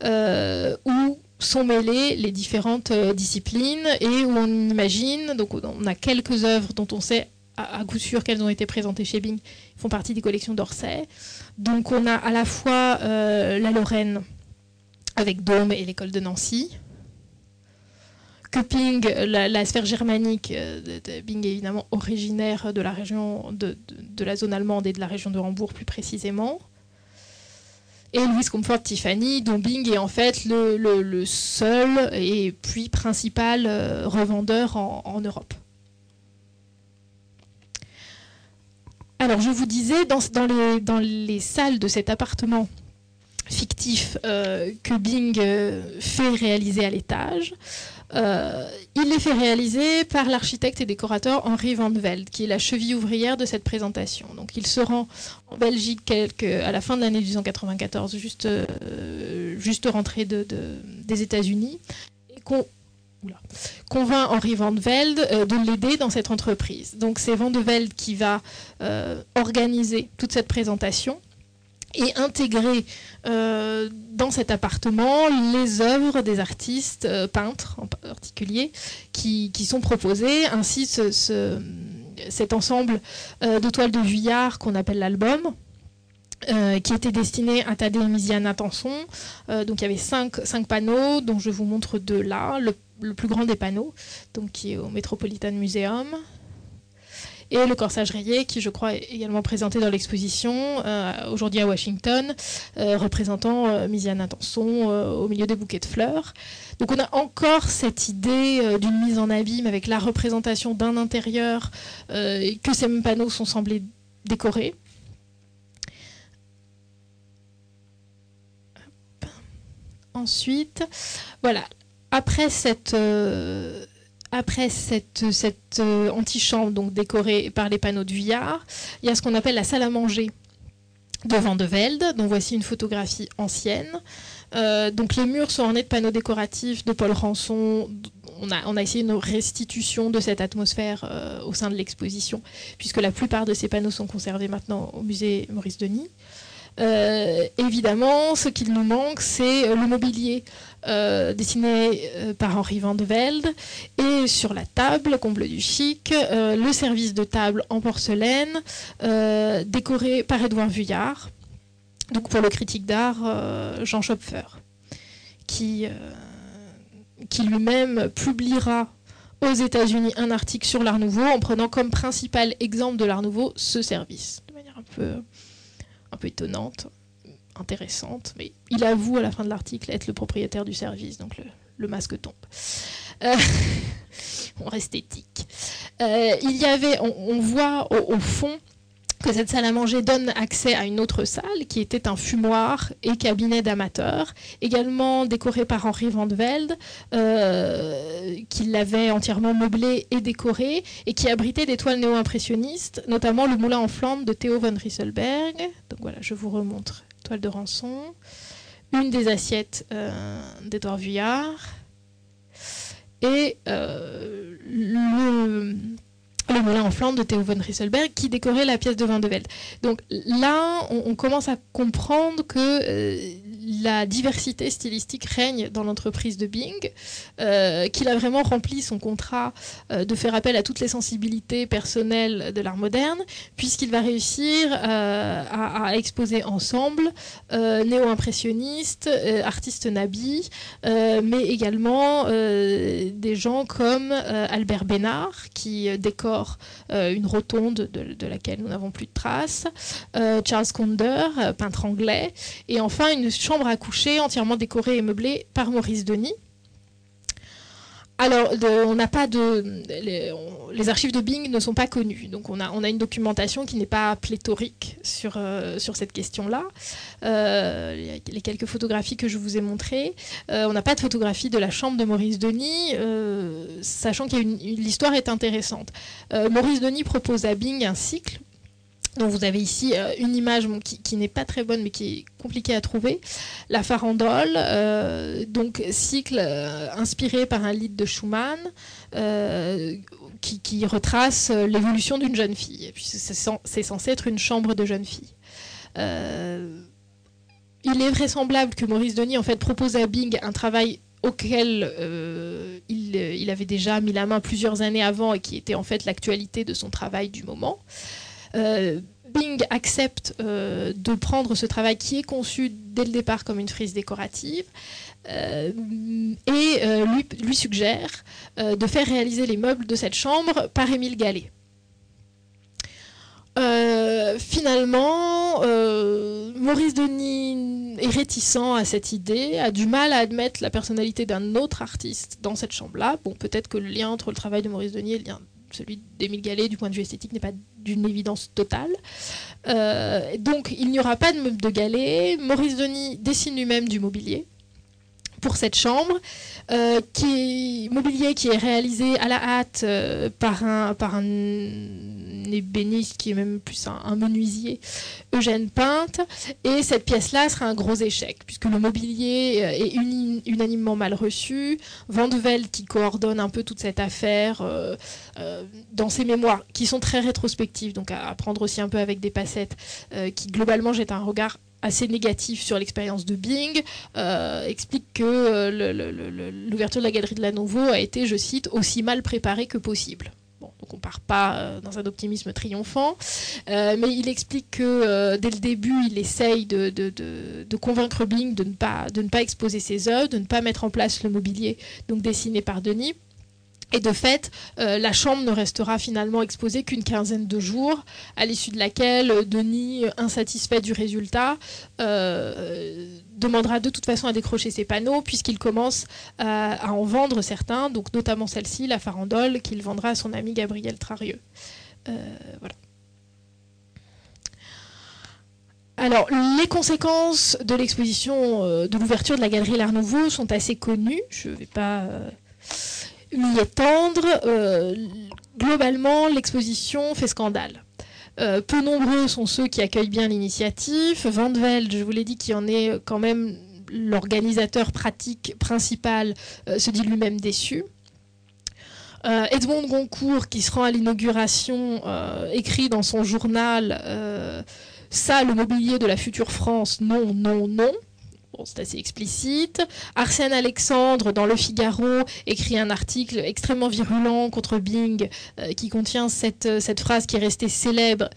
B: euh, où sont mêlées les différentes disciplines et où on imagine, donc on a quelques œuvres dont on sait à, coup sûr qu'elles ont été présentées chez Bing, font partie des collections d'Orsay. Donc on a à la fois la Lorraine, avec Dôme et l'école de Nancy. Köping, la, sphère germanique euh, de, Bing est évidemment originaire de la région de, la zone allemande et de la région de Hambourg plus précisément. Et Louis Comfort Tiffany, dont Bing est en fait le, seul et puis principal euh, revendeur en, Europe. Alors je vous disais, dans, les, dans les salles de cet appartement fictif euh, que Bing euh, fait réaliser à l'étage. Euh, il les fait réaliser par l'architecte et décorateur Henri Van Velde, qui est la cheville ouvrière de cette présentation. Donc il se rend en Belgique à la fin de l'année 1894, juste, juste rentré de, des États-Unis, et convainc Henri Van Velde de l'aider dans cette entreprise. Donc c'est Van de Velde qui va organiser toute cette présentation et intégrer euh, dans cet appartement les œuvres des artistes euh, peintres en particulier qui, sont proposées, ainsi ce, cet ensemble euh, de toiles de Vuillard qu'on appelle l'album. qui était destiné à Tadé Misiane Attention. donc il y avait cinq, cinq, panneaux, dont je vous montre deux là. Le, le, plus grand des panneaux, donc qui est au Metropolitan Museum, et le corsage rayé, qui je crois est également présenté dans l'exposition, euh, aujourd'hui à Washington, euh, représentant euh, Misiane Intenson au milieu des bouquets de fleurs. Donc on a encore cette idée d'une mise en abîme avec la représentation d'un intérieur que ces mêmes panneaux sont semblés décorés. Ensuite, voilà, après cette, après cette, euh, antichambre donc décorée par les panneaux de Vuillard, il y a ce qu'on appelle la salle à manger de Van de Velde. Donc voici une photographie ancienne. Euh, donc les murs sont ornés de panneaux décoratifs de Paul Rançon. On a, essayé une restitution de cette atmosphère euh, au sein de l'exposition, puisque la plupart de ces panneaux sont conservés maintenant au musée Maurice Denis. Évidemment, ce qu'il nous manque, c'est le mobilier euh, dessiné par Henri Van de Velde. Et sur la table, comble du chic, le service de table en porcelaine décoré par Édouard Vuillard, donc pour le critique d'art Jean Schopfer, qui, qui lui-même publiera aux États-Unis un article sur l'Art Nouveau en prenant comme principal exemple de l'Art Nouveau ce service, de manière un peu un peu étonnante, intéressante, mais il avoue à la fin de l'article être le propriétaire du service, donc le, masque tombe. Euh, *laughs* on reste éthique. Euh, il y avait, on, voit au, fond que cette salle à manger donne accès à une autre salle qui était un fumoir et cabinet d'amateurs, également décoré par Henri Van de Velde, euh, qui l'avait entièrement meublé et décoré et qui abritait des toiles néo-impressionnistes, notamment le moulin en flamme de Theo von Rieselberg. Donc voilà, je vous remontre toile de rançon, une des assiettes euh, d'Edouard Vuillard et euh, le moulin en flamme de Theo von Rieselberg qui décorait la pièce de Van de Velde. Donc là, on, commence à comprendre que euh, la diversité stylistique règne dans l'entreprise de Bing, euh, qu'il a vraiment rempli son contrat euh, de faire appel à toutes les sensibilités personnelles de l'art moderne, puisqu'il va réussir à, à, exposer ensemble néo-impressionnistes, artistes nabis, mais également des gens comme Albert Bénard, qui décore euh, une rotonde de, laquelle nous n'avons plus de traces, euh, Charles Conder, euh, peintre anglais, et enfin une chambre à coucher entièrement décorée et meublée par Maurice Denis. Alors, on n'a pas de. Les, archives de Bing ne sont pas connues. Donc, on a, on a une documentation qui n'est pas pléthorique sur, euh, sur cette question-là. Euh, les quelques photographies que je vous ai montrées. Euh, on n'a pas de photographie de la chambre de Maurice Denis, sachant que l'histoire est intéressante. Maurice Denis propose à Bing un cycle donc vous avez ici euh, une image qui, n'est pas très bonne mais qui est compliquée à trouver. La farandole, euh, donc cycle euh, inspiré par un livre de Schumann qui, retrace l'évolution d'une jeune fille. C'est censé être une chambre de jeune fille. il est vraisemblable que Maurice Denis en fait propose à Bing un travail auquel il, il, avait déjà mis la main plusieurs années avant et qui était en fait l'actualité de son travail du moment. Euh, Bing accepte euh, de prendre ce travail qui est conçu dès le départ comme une frise décorative euh, et lui, suggère de faire réaliser les meubles de cette chambre par Émile Gallet. finalement, Maurice Denis est réticent à cette idée, a du mal à admettre la personnalité d'un autre artiste dans cette chambre-là. Bon, peut-être que le lien entre le travail de Maurice Denis et celui d'Émile Gallet du point de vue esthétique n'est pas d'une évidence totale. Euh, donc il n'y aura pas de meuble de Gallet. Maurice Denis dessine lui-même du mobilier pour cette chambre, euh, qui est, mobilier qui est réalisé à la hâte euh, par, un, par un ébéniste qui est même plus un, menuisier, Eugène Pinte. Et cette pièce-là sera un gros échec, puisque le mobilier euh, est unanimement mal reçu. Vandevelde, qui coordonne un peu toute cette affaire dans ses mémoires, qui sont très rétrospectives, donc à, prendre aussi un peu avec des passettes, qui globalement jettent un regard assez négatif sur l'expérience de Bing, euh, explique que euh, l'ouverture de la galerie de la Nouveau a été, je cite, aussi mal préparée que possible. Bon, donc on part pas euh, dans un optimisme triomphant, mais il explique que dès le début, il essaye de, convaincre Bing de ne, pas, de ne pas exposer ses œuvres, de ne pas mettre en place le mobilier donc dessiné par Denis. Et de fait, euh, la chambre ne restera finalement exposée qu'une quinzaine de jours, à l'issue de laquelle euh, Denis, insatisfait du résultat, euh, demandera de toute façon à décrocher ses panneaux, puisqu'il commence à, en vendre certains, donc notamment celle-ci, la farandole, qu'il vendra à son ami Gabriel Trarieux. voilà. Alors, les conséquences de l'exposition, de l'ouverture de la galerie L'Art Nouveau sont assez connues. Je ne vais pas m'y étendre, euh, globalement, l'exposition fait scandale. Euh, peu nombreux sont ceux qui accueillent bien l'initiative. Van de Velde, je vous l'ai dit, qui en est quand même l'organisateur pratique principal, euh, se dit lui-même déçu. Edmond Goncourt, qui se rend à l'inauguration, écrit dans son journal Ça, le mobilier de la future France, non, non, non c'est assez explicite. Arsène Alexandre, dans Le Figaro, écrit un article extrêmement virulent contre Bing, euh, qui contient cette, euh, cette phrase qui est restée célèbre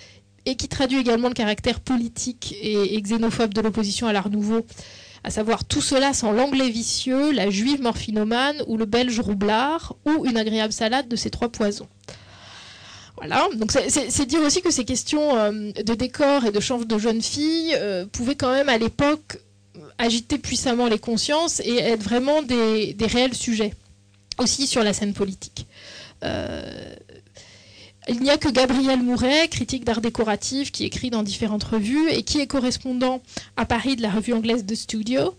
B: et qui traduit également le caractère politique et, xénophobe de l'opposition à l'art nouveau, à savoir tout cela sans l'anglais vicieux, la juive morphinomane ou le belge roublard, ou une agréable salade de ces trois poisons. Voilà, donc c'est dire aussi que ces questions euh, de décor et de chambre de jeunes filles pouvaient quand même à l'époque agiter puissamment les consciences et être vraiment des, réels sujets, aussi sur la scène politique. Euh, il n'y a que Gabriel Mouret, critique d'art décoratif, qui écrit dans différentes revues et qui est correspondant à Paris de la revue anglaise The Studio,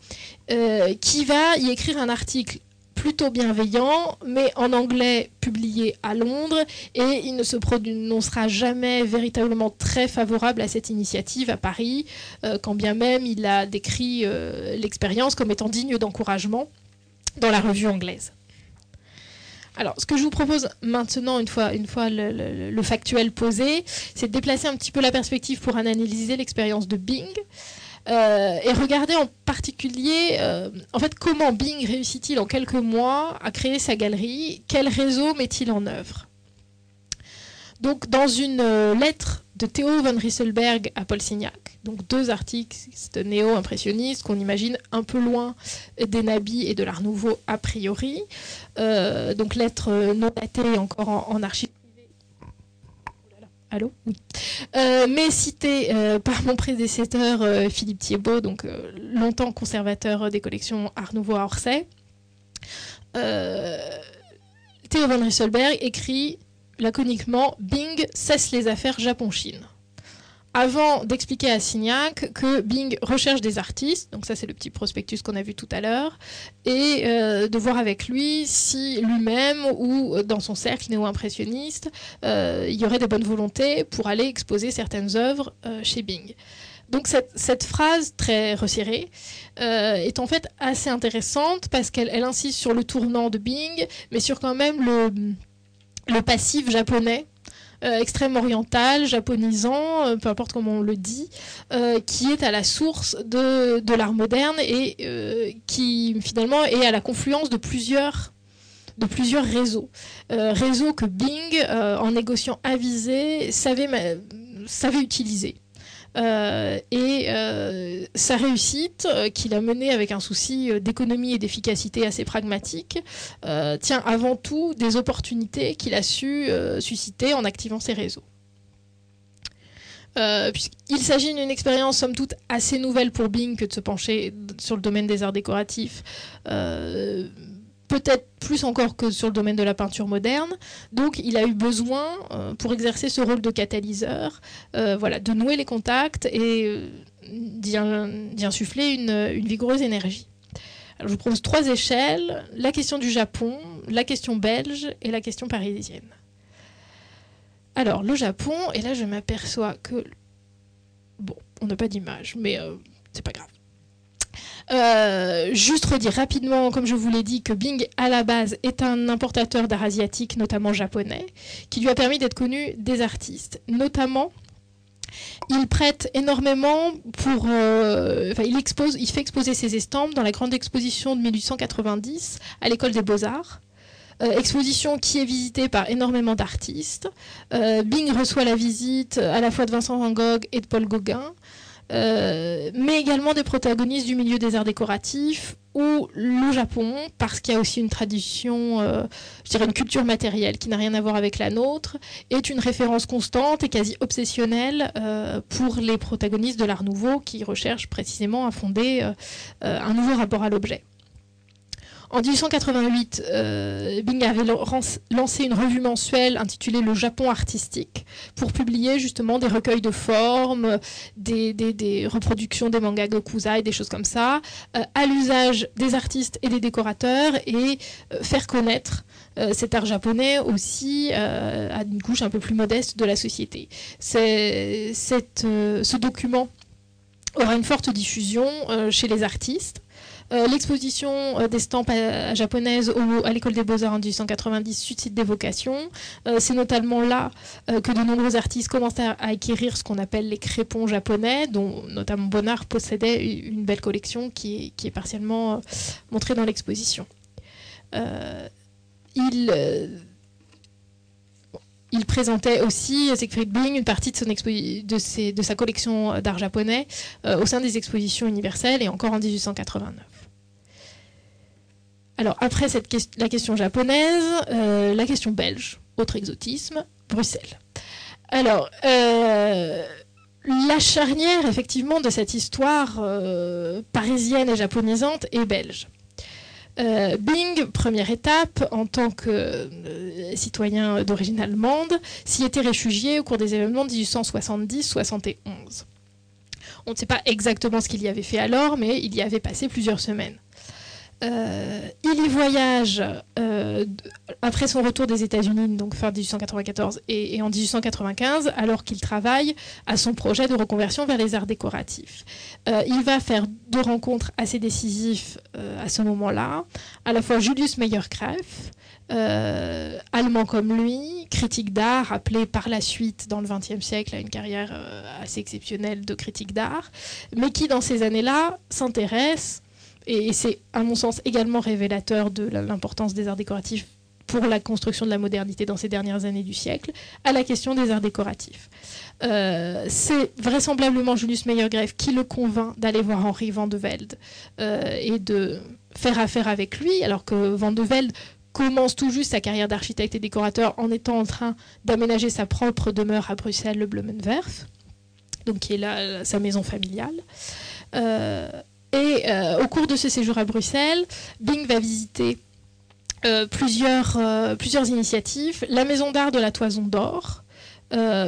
B: euh, qui va y écrire un article plutôt bienveillant, mais en anglais publié à Londres, et il ne se prononcera jamais véritablement très favorable à cette initiative à Paris, euh, quand bien même il a décrit euh, l'expérience comme étant digne d'encouragement dans la revue anglaise. Alors, ce que je vous propose maintenant, une fois, une fois le, factuel posé, c'est de déplacer un petit peu la perspective pour analyser l'expérience de Bing. Euh, et regarder en particulier, euh, en fait, comment Bing réussit-il en quelques mois à créer sa galerie? Quel réseau met-il en œuvre? Donc, dans une euh, lettre de Theo von Rieselberg à Paul Signac, donc deux artistes néo-impressionnistes qu'on imagine un peu loin des nabis et de l'Art Nouveau a priori, donc lettre non datée encore en, en Allô. Euh, mais cité euh, par mon prédécesseur euh, Philippe Thiebaud, donc longtemps conservateur des collections Art Nouveau à Orsay, Theo van Rieselberg écrit laconiquement Bing cesse les affaires Japon-Chine avant d'expliquer à Signac que Bing recherche des artistes, donc ça c'est le petit prospectus qu'on a vu tout à l'heure, et euh, de voir avec lui si lui-même ou dans son cercle néo-impressionniste, euh, il y aurait des bonnes volontés pour aller exposer certaines œuvres euh, chez Bing. Donc cette, phrase très resserrée est en fait assez intéressante parce qu'elle insiste sur le tournant de Bing, mais sur quand même le passif japonais euh, extrême oriental, japonisant, euh, peu importe comment on le dit, euh, qui est à la source de, l'art moderne et qui finalement est à la confluence de plusieurs de plusieurs réseaux. réseaux que Bing, en négociant avisé, savait utiliser. Euh, et euh, sa réussite, euh, qu'il a menée avec un souci d'économie et d'efficacité assez pragmatique, tient avant tout des opportunités qu'il a su susciter en activant ses réseaux. Il s'agit d'une expérience somme toute assez nouvelle pour Bing que de se pencher sur le domaine des arts décoratifs peut-être plus encore que sur le domaine de la peinture moderne. Donc il a eu besoin, euh, pour exercer ce rôle de catalyseur, euh, voilà, de nouer les contacts et euh, d'y insuffler une, vigoureuse énergie. Je vous propose trois échelles, la question du Japon, la question belge et la question parisienne. Alors, le Japon, et là je m'aperçois que... Bon, on n'a pas d'image, mais c'est pas grave. Euh, juste redire rapidement, comme je vous l'ai dit, que Bing, à la base, est un importateur d'art asiatique, notamment japonais, qui lui a permis d'être connu des artistes. Notamment, il prête énormément pour. Euh, il, expose, fait exposer ses estampes dans la grande exposition de 1890 à l'école des Beaux-Arts. Euh, exposition qui est visitée par énormément d'artistes. Bing reçoit la visite à la fois de Vincent Van Gogh et de Paul Gauguin. Euh, mais également des protagonistes du milieu des arts décoratifs ou le Japon, parce qu'il y a aussi une tradition, euh, je dirais une culture matérielle qui n'a rien à voir avec la nôtre, est une référence constante et quasi obsessionnelle euh, pour les protagonistes de l'art nouveau qui recherchent précisément à fonder un nouveau rapport à l'objet. En 1888, euh, Bing avait lancé une revue mensuelle intitulée Le Japon artistique pour publier justement des recueils de formes, des, reproductions des mangas Gokuzai, des choses comme ça, euh, à l'usage des artistes et des décorateurs et euh, faire connaître cet art japonais aussi à une couche un peu plus modeste de la société. ce document aura une forte diffusion chez les artistes. Euh, l'exposition euh, des stampes euh, japonaises à l'école des beaux-arts en 1890 suscite des vocations. C'est notamment là que de nombreux artistes commencent à, acquérir ce qu'on appelle les crépons japonais, dont notamment Bonnard possédait une belle collection qui est, partiellement montrée dans l'exposition. il il présentait aussi, Siegfried Bing, une partie de, sa collection d'art japonais au sein des expositions universelles et encore en 1889. Alors après la question japonaise, euh, la question belge, autre exotisme, Bruxelles. Alors, euh, la charnière effectivement de cette histoire euh, parisienne et japonisante est belge. Bing, première étape, en tant que citoyen d'origine allemande, s'y était réfugié au cours des événements de 1870-71. On ne sait pas exactement ce qu'il y avait fait alors, mais il y avait passé plusieurs semaines. Euh, il y voyage euh, après son retour des États-Unis, donc fin 1894 et, en 1895, alors qu'il travaille à son projet de reconversion vers les arts décoratifs. Euh, il va faire deux rencontres assez décisives à ce moment-là, à la fois Julius Meyer-Kreff, allemand comme lui, critique d'art, appelé par la suite dans le XXe siècle à une carrière assez exceptionnelle de critique d'art, mais qui dans ces années-là s'intéresse et c'est à mon sens également révélateur de l'importance des arts décoratifs pour la construction de la modernité dans ces dernières années du siècle, à la question des arts décoratifs. Euh, c'est vraisemblablement Julius Meyergreff qui le convainc d'aller voir Henri Van de Velde euh, et de faire affaire avec lui, alors que Van de Velde commence tout juste sa carrière d'architecte et décorateur en étant en train d'aménager sa propre demeure à Bruxelles, le Blumenwerf, donc qui est là sa maison familiale. Euh, et euh, au cours de ce séjour à Bruxelles, Bing va visiter euh, plusieurs, euh, plusieurs initiatives. La Maison d'art de la Toison d'Or,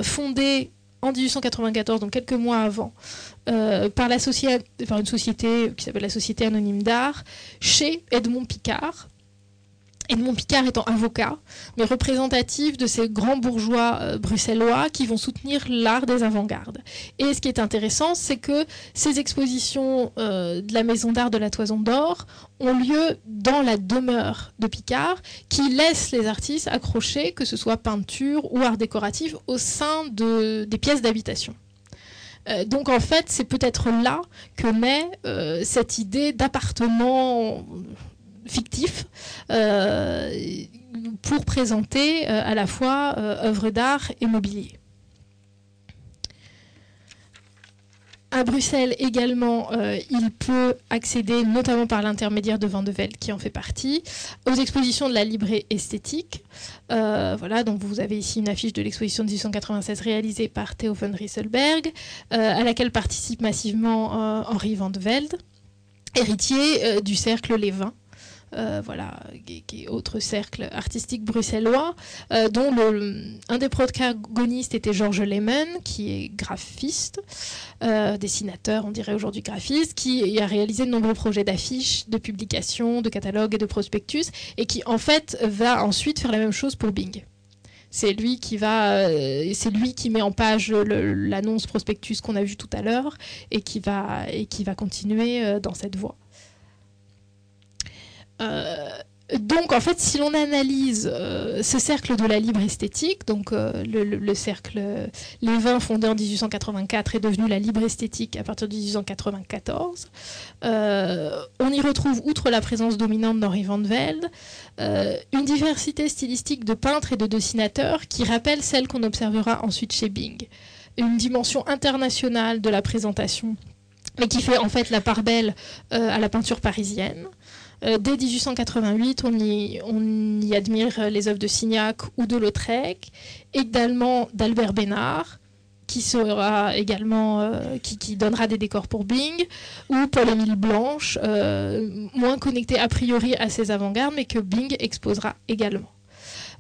B: fondée en 1894, donc quelques mois avant, par, une société qui s'appelle la Société Anonyme d'Art, chez Edmond Picard, Edmond Picard étant avocat, mais représentatif de ces grands bourgeois euh, bruxellois qui vont soutenir l'art des avant-gardes. Et ce qui est intéressant, c'est que ces expositions euh, de la Maison d'art de la Toison d'Or ont lieu dans la demeure de Picard, qui laisse les artistes accrocher, que ce soit peinture ou art décoratif, au sein de, des pièces d'habitation. Euh, donc en fait, c'est peut-être là que naît cette idée d'appartement fictif euh, pour présenter euh, à la fois euh, œuvres d'art et mobilier. À Bruxelles également, il peut accéder, notamment par l'intermédiaire de Van de Velde, qui en fait partie, aux expositions de la librairie esthétique. voilà, donc vous avez ici une affiche de l'exposition de 1896 réalisée par Theo von Rieselberg, à laquelle participe massivement Henri Van de Velde, héritier du cercle Les Vins. Euh, voilà, qui, est autre cercle artistique bruxellois, euh, dont un des protagonistes était Georges Lehmann, qui est graphiste, euh, dessinateur, on dirait aujourd'hui graphiste, qui a réalisé de nombreux projets d'affiches, de publications, de catalogues et de prospectus, et qui en fait va ensuite faire la même chose pour Bing. C'est lui qui va, c'est lui qui met en page l'annonce prospectus qu'on a vu tout à l'heure et qui va et qui va continuer dans cette voie. Euh, donc, en fait, si l'on analyse euh, ce cercle de la libre esthétique, donc euh, le, cercle Les Vins fondé en 1884 est devenu la libre esthétique à partir de 1894, on y retrouve, outre la présence dominante d'Henri Van Velde, une diversité stylistique de peintres et de dessinateurs qui rappelle celle qu'on observera ensuite chez Bing. Une dimension internationale de la présentation, mais qui fait en fait la part belle à la peinture parisienne. Euh, dès 1888, on y, admire les œuvres de Signac ou de Lautrec, également d'Albert Bénard, qui sera également euh, donnera des décors pour Bing, ou Paul-Émile Blanche, euh, moins connecté a priori à ses avant-gardes, mais que Bing exposera également.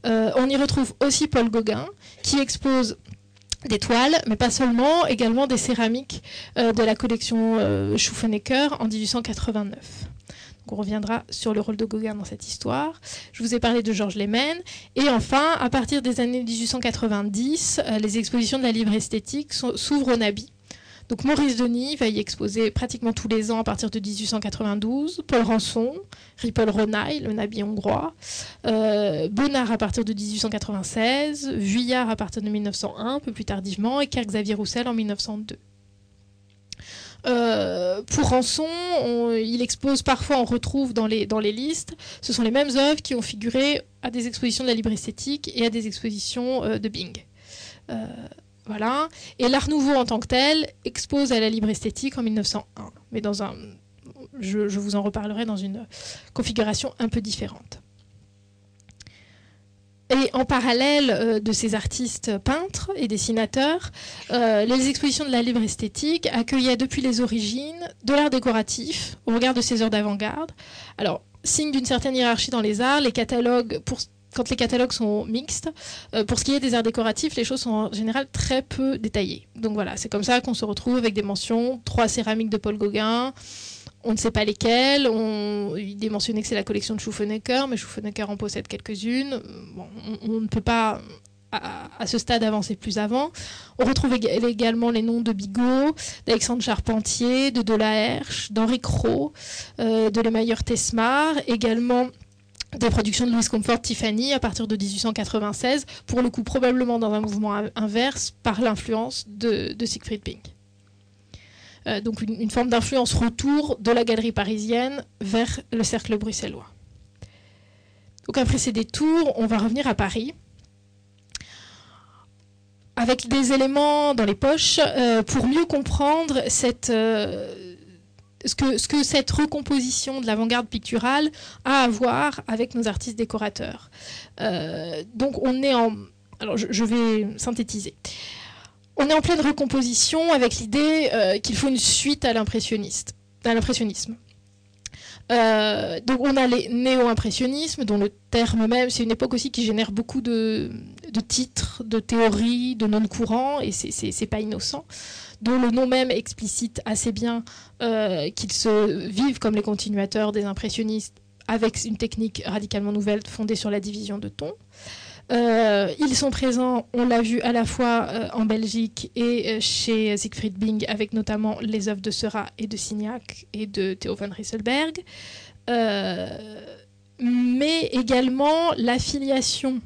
B: on y retrouve aussi Paul Gauguin, qui expose des toiles, mais pas seulement, également des céramiques de la collection Schuffenecker en 1889 on reviendra sur le rôle de Gauguin dans cette histoire. Je vous ai parlé de Georges Lehmann. Et enfin, à partir des années 1890, euh, les expositions de la libre esthétique s'ouvrent au Nabi. Donc Maurice Denis va y exposer pratiquement tous les ans à partir de 1892, Paul Ranson, Ripoll Ronaille, le Nabi hongrois, euh, Bonnard à partir de 1896, Vuillard à partir de 1901, un peu plus tardivement, et Pierre Xavier Roussel en 1902. Euh, pour Rançon, il expose parfois, on retrouve dans les, dans les listes, ce sont les mêmes œuvres qui ont figuré à des expositions de la libre esthétique et à des expositions euh, de Bing. Euh, voilà. Et l'Art Nouveau en tant que tel expose à la libre esthétique en 1901, mais dans un, je vous en reparlerai dans une configuration un peu différente. Et en parallèle euh, de ces artistes peintres et dessinateurs, euh, les expositions de la libre esthétique accueillaient depuis les origines de l'art décoratif au regard de ces heures d'avant-garde. Alors, signe d'une certaine hiérarchie dans les arts. Les catalogues, quand les catalogues sont mixtes, euh, pour ce qui est des arts décoratifs, les choses sont en général très peu détaillées. Donc voilà, c'est comme ça qu'on se retrouve avec des mentions trois céramiques de Paul Gauguin. On ne sait pas lesquelles. Il est mentionné que c'est la collection de Schuffenecker, mais Schuffenecker en possède quelques-unes. On, ne peut pas à, ce stade avancé plus avant. On retrouve également les noms de Bigot, d'Alexandre Charpentier, de Delaherche, d'Henri Cros, euh, de Lemayer Tesmar, également des productions de Louis Comfort Tiffany à partir de 1896, pour le coup probablement dans un mouvement inverse par l'influence de, Siegfried Pink. Euh, donc une, forme d'influence retour de la galerie parisienne vers le cercle bruxellois. Donc après ces détours, on va revenir à Paris avec des éléments dans les poches euh, pour mieux comprendre euh, ce, que, ce que cette recomposition de l'avant-garde picturale a à voir avec nos artistes décorateurs. Donc on est en... Alors je, vais synthétiser. On est en pleine recomposition avec l'idée qu'il faut une suite à l'impressionnisme. Euh, on a les néo-impressionnismes, dont le terme même, c'est une époque aussi qui génère beaucoup de, titres, de théories, de non-courants, et c'est pas innocent, dont le nom même explicite assez bien euh, qu'ils se vivent comme les continuateurs des impressionnistes avec une technique radicalement nouvelle fondée sur la division de tons. Euh, ils sont présents, on l'a vu à la fois euh, en Belgique et euh, chez Siegfried Bing, avec notamment les œuvres de Seurat et de Signac et de Theo van Rieselberg. mais également l'affiliation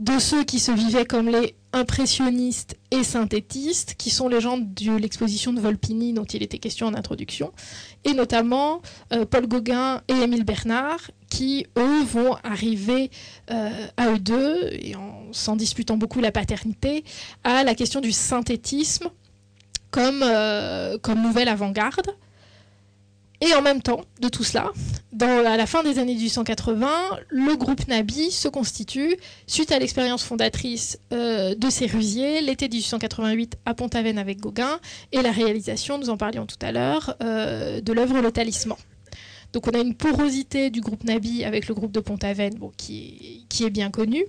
B: de ceux qui se vivaient comme les impressionnistes et synthétistes, qui sont les gens de l'exposition de Volpini dont il était question en introduction, et notamment Paul Gauguin et Émile Bernard, qui, eux, vont arriver euh, à eux deux, et en s'en disputant beaucoup la paternité, à la question du synthétisme comme, euh, comme nouvelle avant-garde. Et en même temps de tout cela, dans, à la fin des années 1880, le groupe Nabi se constitue suite à l'expérience fondatrice euh, de Sérusier, l'été 1888 à Pont-Aven avec Gauguin, et la réalisation, nous en parlions tout à l'heure, de l'œuvre Le Talisman. Donc on a une porosité du groupe Nabi avec le groupe de Pont-Aven qui, est bien connu.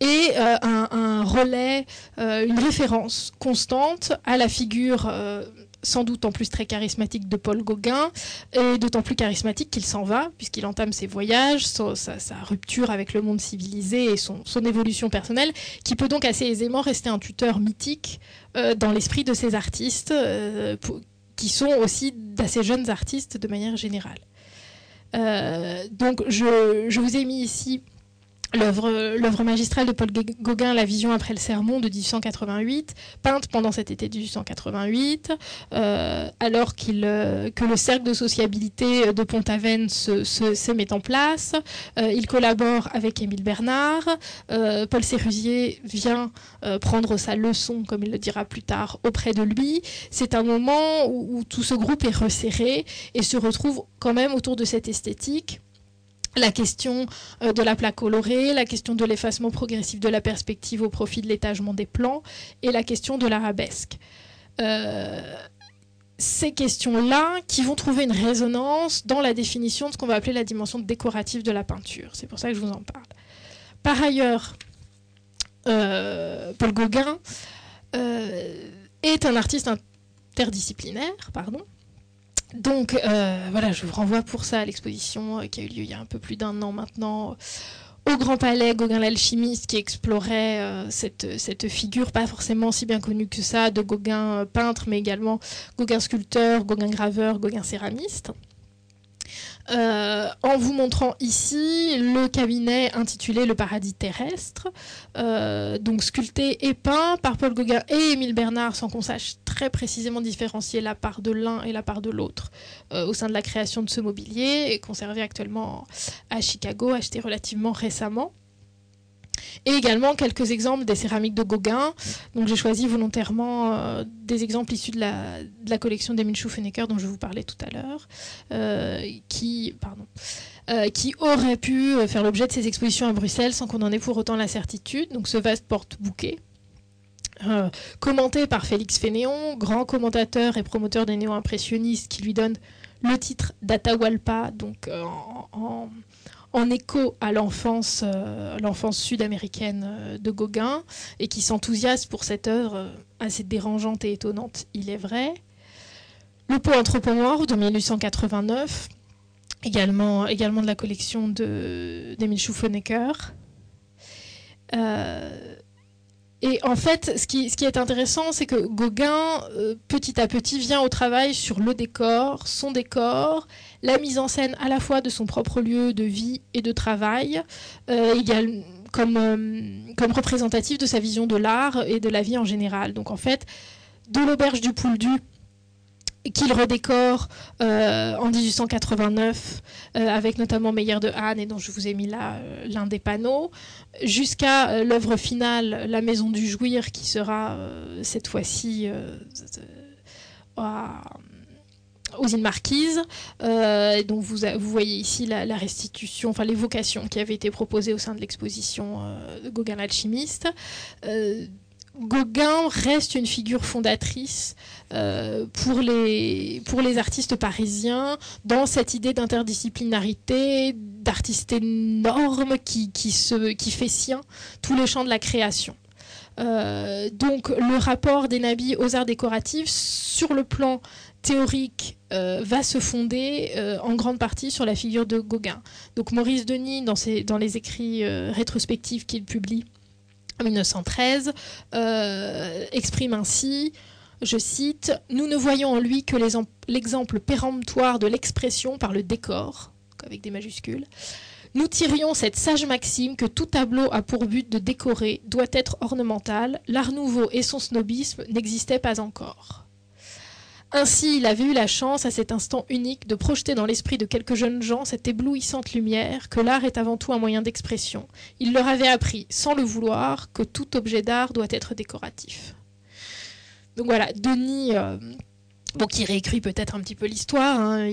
B: Et euh, un, relais, euh, une référence constante à la figure euh, sans doute en plus très charismatique de Paul Gauguin, et d'autant plus charismatique qu'il s'en va, puisqu'il entame ses voyages, sa, rupture avec le monde civilisé et son, évolution personnelle, qui peut donc assez aisément rester un tuteur mythique dans l'esprit de ces artistes, qui sont aussi d'assez jeunes artistes de manière générale. Euh, donc je, je, vous ai mis ici L'œuvre magistrale de Paul Gauguin, La vision après le sermon de 1888, peinte pendant cet été 1888, euh, alors euh, que le cercle de sociabilité de Pont-Aven se, se, met en place. Euh, il collabore avec Émile Bernard. Paul Sérusier vient prendre sa leçon, comme il le dira plus tard, auprès de lui. C'est un moment où tout ce groupe est resserré et se retrouve quand même autour de cette esthétique la question euh, de la plaque colorée, la question de l'effacement progressif de la perspective au profit de l'étagement des plans et la question de l'arabesque. Euh, ces questions-là qui vont trouver une résonance dans la définition de ce qu'on va appeler la dimension décorative de la peinture. C'est pour ça que je vous en parle. Par ailleurs, euh, Paul Gauguin est un artiste interdisciplinaire, pardon, donc euh, voilà, je vous renvoie pour ça à l'exposition euh, qui a eu lieu il y a un peu plus d'un an maintenant au Grand Palais, Gauguin l'alchimiste qui explorait euh, cette, cette, figure pas forcément si bien connue que ça de Gauguin peintre, mais également Gauguin sculpteur, Gauguin graveur, Gauguin céramiste. Euh, en vous montrant ici le cabinet intitulé Le paradis terrestre, euh, donc sculpté et peint par Paul Gauguin et Émile Bernard, sans qu'on sache très précisément différencier la part de l'un et la part de l'autre euh, au sein de la création de ce mobilier, conservé actuellement à Chicago, acheté relativement récemment et également quelques exemples des céramiques de Gauguin. Donc j'ai choisi volontairement euh, des exemples issus de la, collection d'Emile Schuffenecker dont je vous parlais tout à l'heure, euh, qui, pardon, euh, qui auraient pu faire l'objet de ces expositions à Bruxelles sans qu'on en ait pour autant la certitude. Donc ce vaste porte-bouquet. commenté par Félix Fénéon, grand commentateur et promoteur des néo-impressionnistes qui lui donne le titre d'Atahualpa, donc en, en, écho à l'enfance l'enfance sud-américaine de Gauguin, et qui s'enthousiasme pour cette œuvre assez dérangeante et étonnante, il est vrai. Le pot anthropomorphe de 1889, également, également de la collection d'Emile. Euh, et en fait, ce qui, est intéressant, c'est que Gauguin, euh, petit à petit, vient au travail sur le décor, son décor, la mise en scène à la fois de son propre lieu de vie et de travail, euh, comme, euh, comme représentatif de sa vision de l'art et de la vie en général. Donc en fait, de l'auberge du Pouldu qu'il redécore euh, en 1889 euh, avec notamment Meyer de Hahn et dont je vous ai mis là l'un des panneaux jusqu'à l'œuvre finale La Maison du Jouir qui sera cette fois-ci aux îles Marquises. donc vous, voyez ici la, restitution, enfin l'évocation qui avait été proposée au sein de l'exposition de Gauguin l'alchimiste. Gauguin reste une figure fondatrice euh, pour, les, artistes parisiens dans cette idée d'interdisciplinarité, d'artiste énorme qui, fait sien tous les champs de la création. Euh, donc le rapport des nabis aux arts décoratifs sur le plan théorique euh, va se fonder en grande partie sur la figure de Gauguin. Donc Maurice Denis, dans, les écrits rétrospectifs qu'il publie, 1913, euh, exprime ainsi, je cite, Nous ne voyons en lui que l'exemple péremptoire de l'expression par le décor, avec des majuscules. Nous tirions cette sage maxime que tout tableau a pour but de décorer, doit être ornemental, l'art nouveau et son snobisme n'existaient pas encore. Ainsi, il avait eu la chance, à cet instant unique, de projeter dans l'esprit de quelques jeunes gens cette éblouissante lumière que l'art est avant tout un moyen d'expression. Il leur avait appris, sans le vouloir, que tout objet d'art doit être décoratif. Donc voilà, Denis euh, Bon, qui réécrit peut-être un petit peu l'histoire, hein,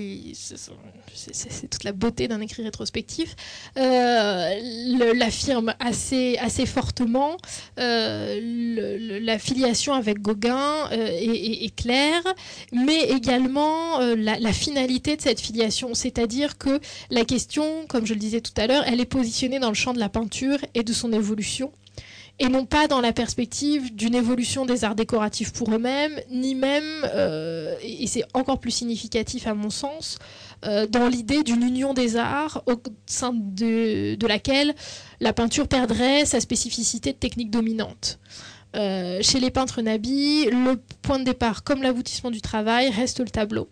B: c'est toute la beauté d'un écrit rétrospectif, euh, l'affirme assez, assez fortement. Euh, la filiation avec Gauguin euh, est, claire, mais également euh, la, la, finalité de cette filiation, c'est-à-dire que la question, comme je le disais tout à l'heure, elle est positionnée dans le champ de la peinture et de son évolution et non pas dans la perspective d'une évolution des arts décoratifs pour eux-mêmes, ni même, euh, et c'est encore plus significatif à mon sens, euh, dans l'idée d'une union des arts au sein de, laquelle la peinture perdrait sa spécificité de technique dominante. Euh, chez les peintres nabis, le point de départ comme l'aboutissement du travail reste le tableau.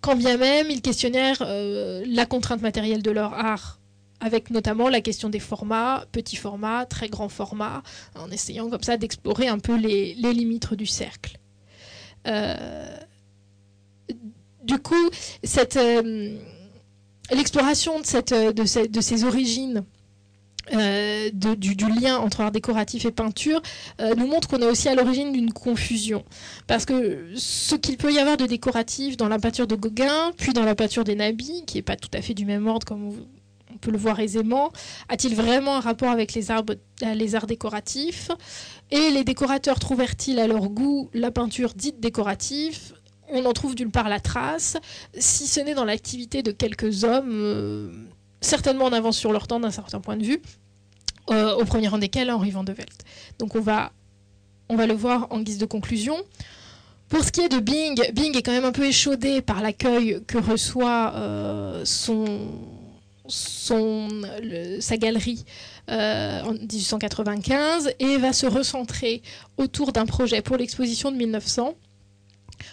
B: Quand bien même ils questionnèrent la contrainte matérielle de leur art avec notamment la question des formats, petits formats, très grands formats, en essayant comme ça d'explorer un peu les, limites du cercle. Euh, du coup, euh, l'exploration de, ces origines euh, du, lien entre art décoratif et peinture nous montre qu'on est aussi à l'origine d'une confusion. Parce que ce qu'il peut y avoir de décoratif dans la peinture de Gauguin, puis dans la peinture des Nabis, qui n'est pas tout à fait du même ordre comme on peut le voir aisément. A-t-il vraiment un rapport avec les, euh, arts décoratifs? Et les décorateurs trouvèrent-ils à leur goût la peinture dite décorative? On en trouve d'une part la trace, si ce n'est dans l'activité de quelques hommes, euh, certainement en avance sur leur temps d'un certain point de vue, euh, au premier rang desquels Henri Van de Velde. Donc on va, on va le voir en guise de conclusion. Pour ce qui est de Bing, Bing est quand même un peu échaudé par l'accueil que reçoit son, sa galerie euh, en 1895 et va se recentrer autour d'un projet pour l'exposition de 1900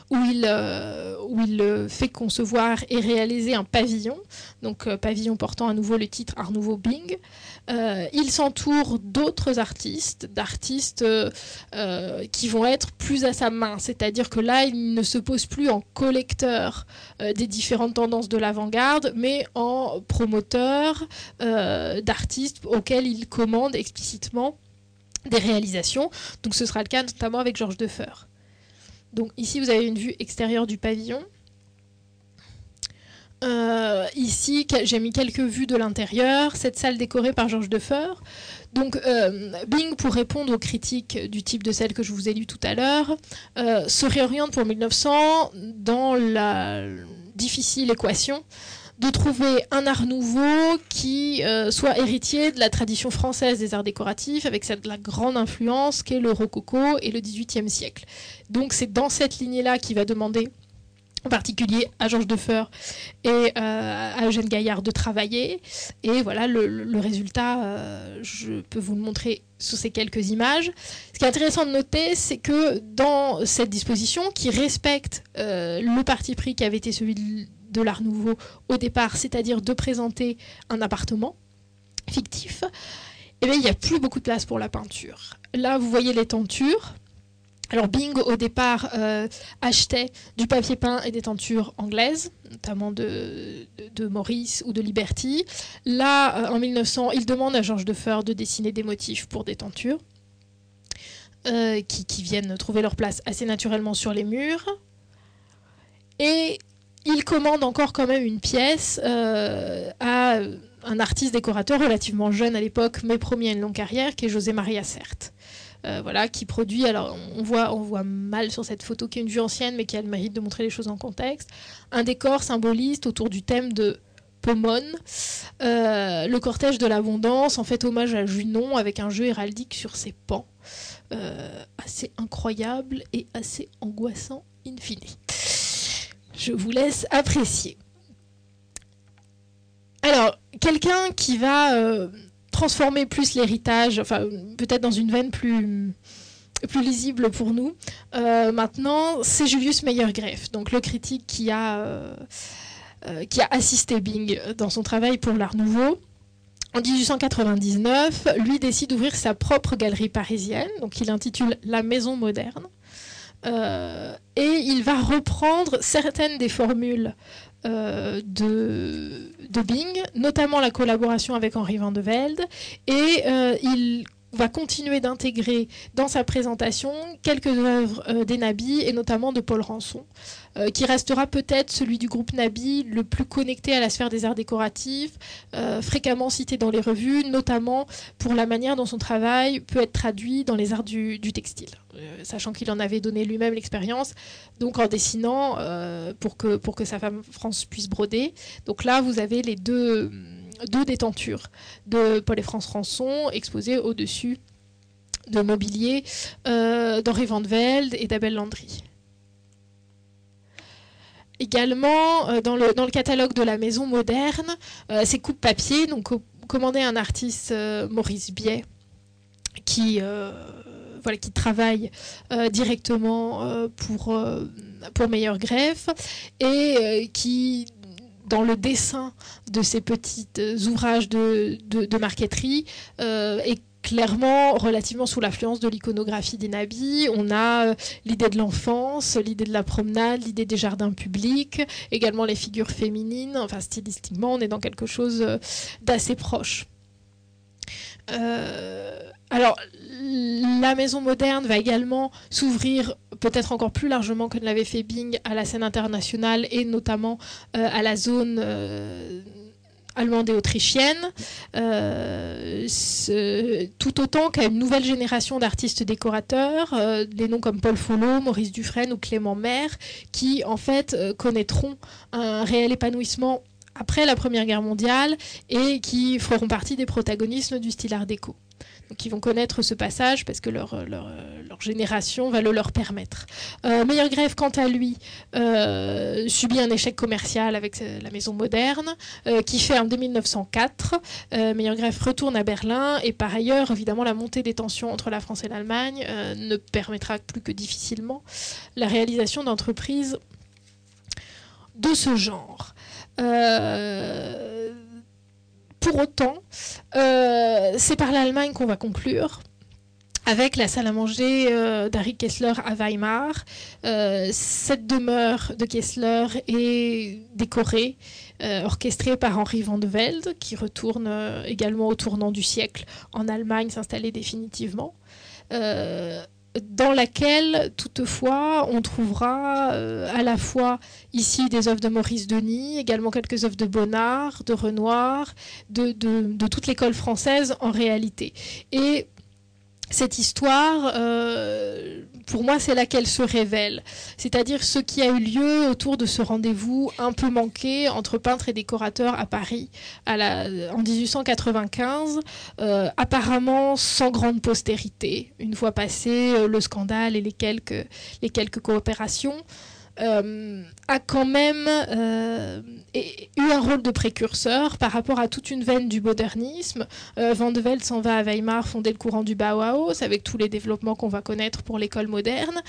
B: où il, euh, euh, fait concevoir et réaliser un pavillon, donc pavillon portant à nouveau le titre Art Nouveau Bing, euh, il s'entoure d'autres artistes, d'artistes euh, qui vont être plus à sa main. C'est-à-dire que là, il ne se pose plus en collecteur euh, des différentes tendances de l'avant-garde, mais en promoteur d'artistes auxquels il commande explicitement des réalisations. Donc ce sera le cas notamment avec Georges Defeur. Donc ici, vous avez une vue extérieure du pavillon. Euh, ici, j'ai mis quelques vues de l'intérieur. Cette salle décorée par Georges Defeur. Donc, euh, Bing, pour répondre aux critiques du type de celle que je vous ai lue tout à l'heure, euh, se réoriente pour 1900 dans la difficile équation de trouver un art nouveau qui soit héritier de la tradition française des arts décoratifs, avec cette, la grande influence qu'est le rococo et le XVIIIe siècle. Donc c'est dans cette lignée-là qu'il va demander en particulier à Georges Defeur et euh, à Eugène Gaillard de travailler. Et voilà, le, résultat, euh, je peux vous le montrer sous ces quelques images. Ce qui est intéressant de noter, c'est que dans cette disposition, qui respecte le parti pris qui avait été celui de l'art nouveau au départ, c'est-à-dire de présenter un appartement fictif, eh il n'y a plus beaucoup de place pour la peinture. Là, vous voyez les tentures. Alors Bing, au départ, euh, achetait du papier peint et des tentures anglaises, notamment de, Maurice ou de Liberty. Là, euh, en 1900, il demande à Georges Defeur de dessiner des motifs pour des tentures, euh, qui, viennent trouver leur place assez naturellement sur les murs. Et il commande encore quand même une pièce à un artiste décorateur relativement jeune à l'époque, mais promis à une longue carrière, qui est José Maria Cert. Euh, voilà, qui produit, alors on voit, on voit mal sur cette photo qui est une vue ancienne, mais qui a le mérite de montrer les choses en contexte, un décor symboliste autour du thème de Pomone, euh, le cortège de l'abondance, en fait hommage à Junon avec un jeu héraldique sur ses pans. assez incroyable et assez angoissant in fine. Je vous laisse apprécier. Alors, quelqu'un qui va euh, transformer plus l'héritage, peut-être dans une veine plus, lisible pour nous, euh, maintenant, c'est Julius Meyergreff, donc le critique qui a, euh, qui a assisté Bing dans son travail pour l'Art Nouveau. En 1899, lui décide d'ouvrir sa propre galerie parisienne, donc il intitule La Maison Moderne. Euh, et il va reprendre certaines des formules euh, de, de, Bing, notamment la collaboration avec Henri Van de Velde, et euh, il va continuer d'intégrer dans sa présentation quelques œuvres euh, des Nabi et notamment de Paul Rançon, euh, qui restera peut-être celui du groupe Nabi le plus connecté à la sphère des arts décoratifs, euh, fréquemment cité dans les revues, notamment pour la manière dont son travail peut être traduit dans les arts du, textile, sachant qu'il en avait donné lui-même l'expérience, donc en dessinant pour, que, pour que sa femme France puisse broder. Donc là, vous avez les deux deux détentures de Paul et France Rançon exposées au-dessus de mobilier euh, d'Henri Van Velde et d'Abel Landry. Également, euh, dans, le, catalogue de la maison moderne, euh, ces coupes papier, donc commandé un artiste Maurice Biet, qui travaille directement pour, pour Meilleur Greffe et qui dans le dessin de ces petits euh, ouvrages de, de, marqueterie euh, est clairement relativement sous l'influence de l'iconographie des. On a euh, l'idée de l'enfance, l'idée de la promenade, l'idée des jardins publics, également les figures féminines. Enfin, stylistiquement, on est dans quelque chose d'assez proche. Alors, la maison moderne va également s'ouvrir peut-être encore plus largement que ne l'avait fait Bing à la scène internationale et notamment euh, à la zone euh, allemande et autrichienne, euh, tout autant qu'à une nouvelle génération d'artistes décorateurs, des noms comme Paul Follot, Maurice Dufresne ou Clément Maire, qui en fait connaîtront un réel épanouissement après la Première Guerre mondiale et qui feront partie des protagonistes du style art déco qui vont connaître ce passage parce que leur, leur, génération va le leur permettre. Euh, Meilleur Grève, quant à lui, euh, subit un échec commercial avec euh, la maison moderne, euh, qui ferme dès 1904. Meilleur Grève retourne à Berlin et par ailleurs, évidemment, la montée des tensions entre la France et l'Allemagne ne permettra plus que difficilement la réalisation d'entreprises de ce genre. Euh, pour autant, euh, c'est par l'Allemagne qu'on va conclure avec la salle à manger euh, d'Harry Kessler à Weimar. Euh, cette demeure de Kessler est décorée, orchestrée par Henri van de Velde, qui retourne également au tournant du siècle en Allemagne s'installer définitivement dans laquelle toutefois on trouvera euh, à la fois ici des œuvres de Maurice Denis, également quelques œuvres de Bonnard, de Renoir, de, toute l'école française en réalité. Et cette histoire, euh, pour moi, c'est là qu'elle se révèle. C'est-à-dire ce qui a eu lieu autour de ce rendez-vous un peu manqué entre peintres et décorateurs à Paris en 1895, euh, apparemment sans grande postérité, une fois passé euh, le scandale et les quelques, les quelques coopérations. Euh, a quand même euh, eu un rôle de précurseur par rapport à toute une veine du modernisme. Euh, Van de Velde s'en va à Weimar fonder le courant du Bauhaus avec tous les développements qu'on va connaître pour l'école moderne.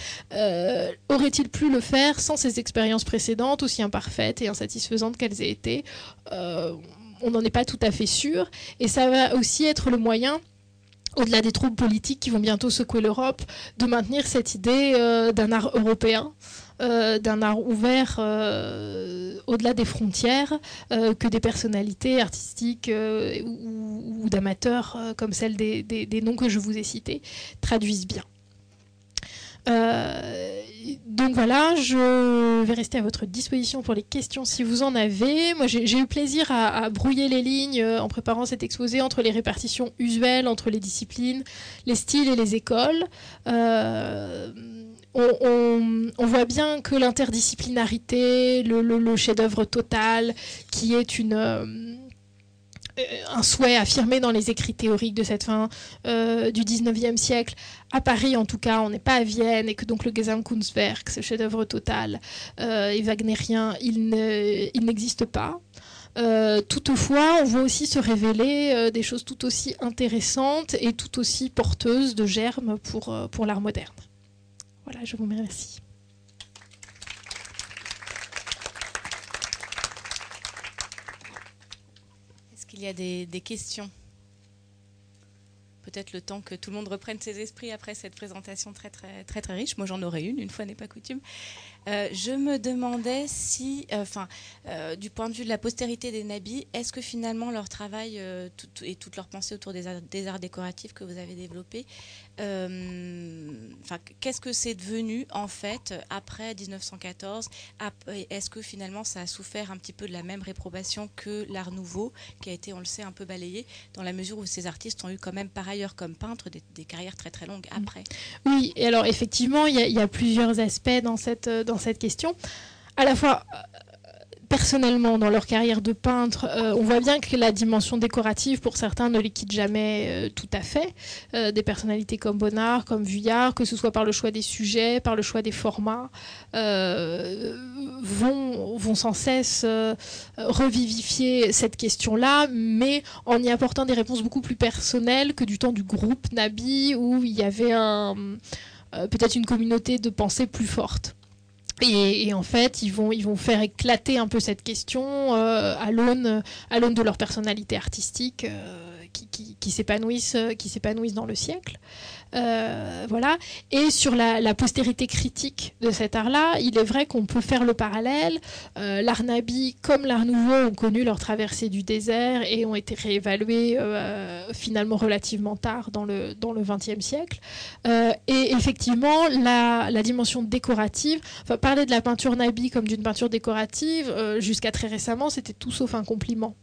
B: Aurait-il pu le faire sans ses expériences précédentes, aussi imparfaites et insatisfaisantes qu'elles aient été On n'en est pas tout à fait sûr. Et ça va aussi être le moyen au-delà des troubles politiques qui vont bientôt secouer l'Europe, de maintenir cette idée d'un art européen euh, d'un art ouvert euh, au-delà des frontières euh, que des personnalités artistiques ou, d'amateurs comme celles des, noms que je vous ai cités traduisent bien. donc voilà, je vais rester à votre disposition pour les questions si vous en avez. Moi, j'ai eu plaisir à, brouiller les lignes en préparant cet exposé entre les répartitions usuelles, entre les disciplines, les styles et les écoles on, voit bien que l'interdisciplinarité, le, chef-d'œuvre total, qui est euh, un souhait affirmé dans les écrits théoriques de cette fin euh, du 19e siècle, à Paris en tout cas, on n'est pas à Vienne, et que donc le Gesamtkunstwerk, ce chef-d'œuvre total euh, wagnérien, il n'existe pas. toutefois, on voit aussi se révéler des choses tout aussi intéressantes et tout aussi porteuses de germes pour l'art moderne. Voilà, je vous remercie.
A: Est-ce qu'il y a des, questions? Peut-être le temps que tout le monde reprenne ses esprits après cette présentation très très très très riche. Moi j'en aurais une, une fois n'est pas coutume. Euh, je me demandais si, euh, enfin, euh, du point de vue de la postérité des nabis, est-ce que finalement leur travail et toute leur pensée autour des arts, décoratifs que vous avez développés, enfin, qu'est-ce que c'est devenu en fait après 1914 Est-ce que finalement ça a souffert un petit peu de la même réprobation que l'art nouveau, qui a été, on le sait, un peu balayé, dans la mesure où ces artistes ont eu quand même par ailleurs comme peintres des, carrières très très longues après?
B: Oui, et alors effectivement, il y, a plusieurs aspects dans cette dans cette question. À la fois, euh, personnellement, dans leur carrière de peintre, euh, on voit bien que la dimension décorative, pour certains, ne les quitte jamais euh, tout à fait. des personnalités comme Bonnard, comme Vuillard, que ce soit par le choix des sujets, par le choix des formats, vont, vont sans cesse revivifier cette question-là, mais en y apportant des réponses beaucoup plus personnelles que du temps du groupe Nabi, où il y avait un peut-être une communauté de pensée plus forte. Et, en fait, ils vont, faire éclater un peu cette question euh, à l'aune de leur personnalité artistique euh, qui, qui, qui s'épanouissent dans le siècle. Euh, voilà. Et sur la, postérité critique de cet art-là, il est vrai qu'on peut faire le parallèle. Euh, l'art nabi, comme l'art nouveau, ont connu leur traversée du désert et ont été réévalués euh, finalement relativement tard dans le, dans le XXe siècle. et effectivement, la, dimension décorative, enfin, parler de la peinture nabi comme d'une peinture décorative, jusqu'à très récemment, c'était tout sauf un compliment.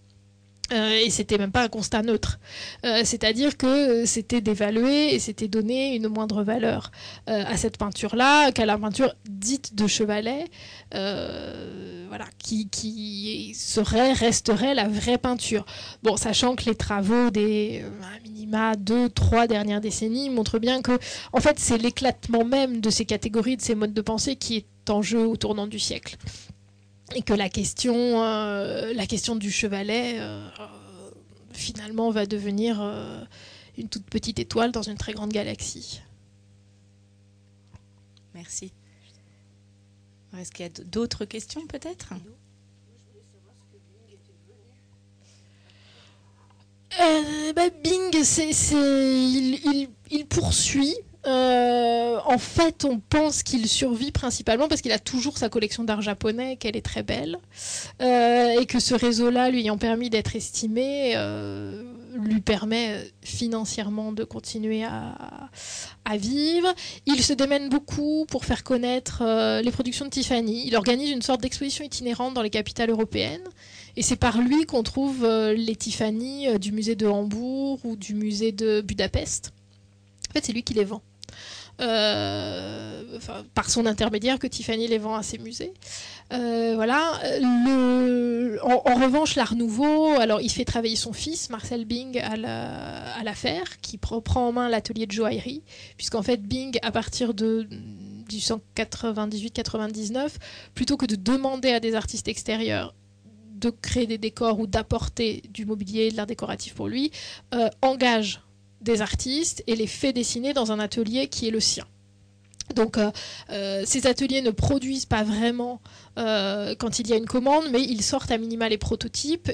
B: Euh, et c'était même pas un constat neutre. Euh, c'est-à-dire que c'était d'évaluer et c'était donner une moindre valeur euh, à cette peinture-là qu'à la peinture dite de Chevalet, voilà, qui, serait, resterait la vraie peinture. Bon, sachant que les travaux des minima deux, trois dernières décennies montrent bien que, en fait, c'est l'éclatement même de ces catégories, de ces modes de pensée qui est en jeu au tournant du siècle et que la question, euh, la question du chevalet, euh, finalement, va devenir euh, une toute petite étoile dans une très grande galaxie.
A: Merci. Est-ce qu'il y a d'autres questions peut-être?
B: Bah, Bing, c'est, il, il, poursuit euh, en fait, on pense qu'il survit principalement parce qu'il a toujours sa collection d'art japonais, qu'elle est très belle, euh, et que ce réseau-là, lui ayant permis d'être estimé, euh, lui permet financièrement de continuer à, à, vivre. Il se démène beaucoup pour faire connaître les productions de Tiffany. Il organise une sorte d'exposition itinérante dans les capitales européennes. Et c'est par lui qu'on trouve les Tiffany du musée de Hambourg ou du musée de Budapest. En fait, c'est lui qui les vend. Par son intermédiaire que Tiffany les vend à ses musées. voilà. Le, en, revanche, l'Art Nouveau, alors il fait travailler son fils, Marcel Bing, à l'affaire, la, qui prend en main l'atelier de joaillerie, puisqu'en fait, Bing, à partir de 1898-99, plutôt que de demander à des artistes extérieurs de créer des décors ou d'apporter du mobilier, de l'art décoratif pour lui, euh, engage des artistes et les fait dessiner dans un atelier qui est le sien. Donc euh, euh, ces ateliers ne produisent pas vraiment quand il y a une commande, mais ils sortent à minima les prototypes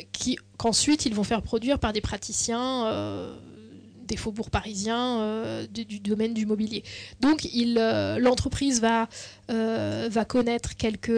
B: qu'ensuite ils vont faire produire par des praticiens des faubourgs parisiens du, domaine du mobilier. Donc l'entreprise va, connaître quelques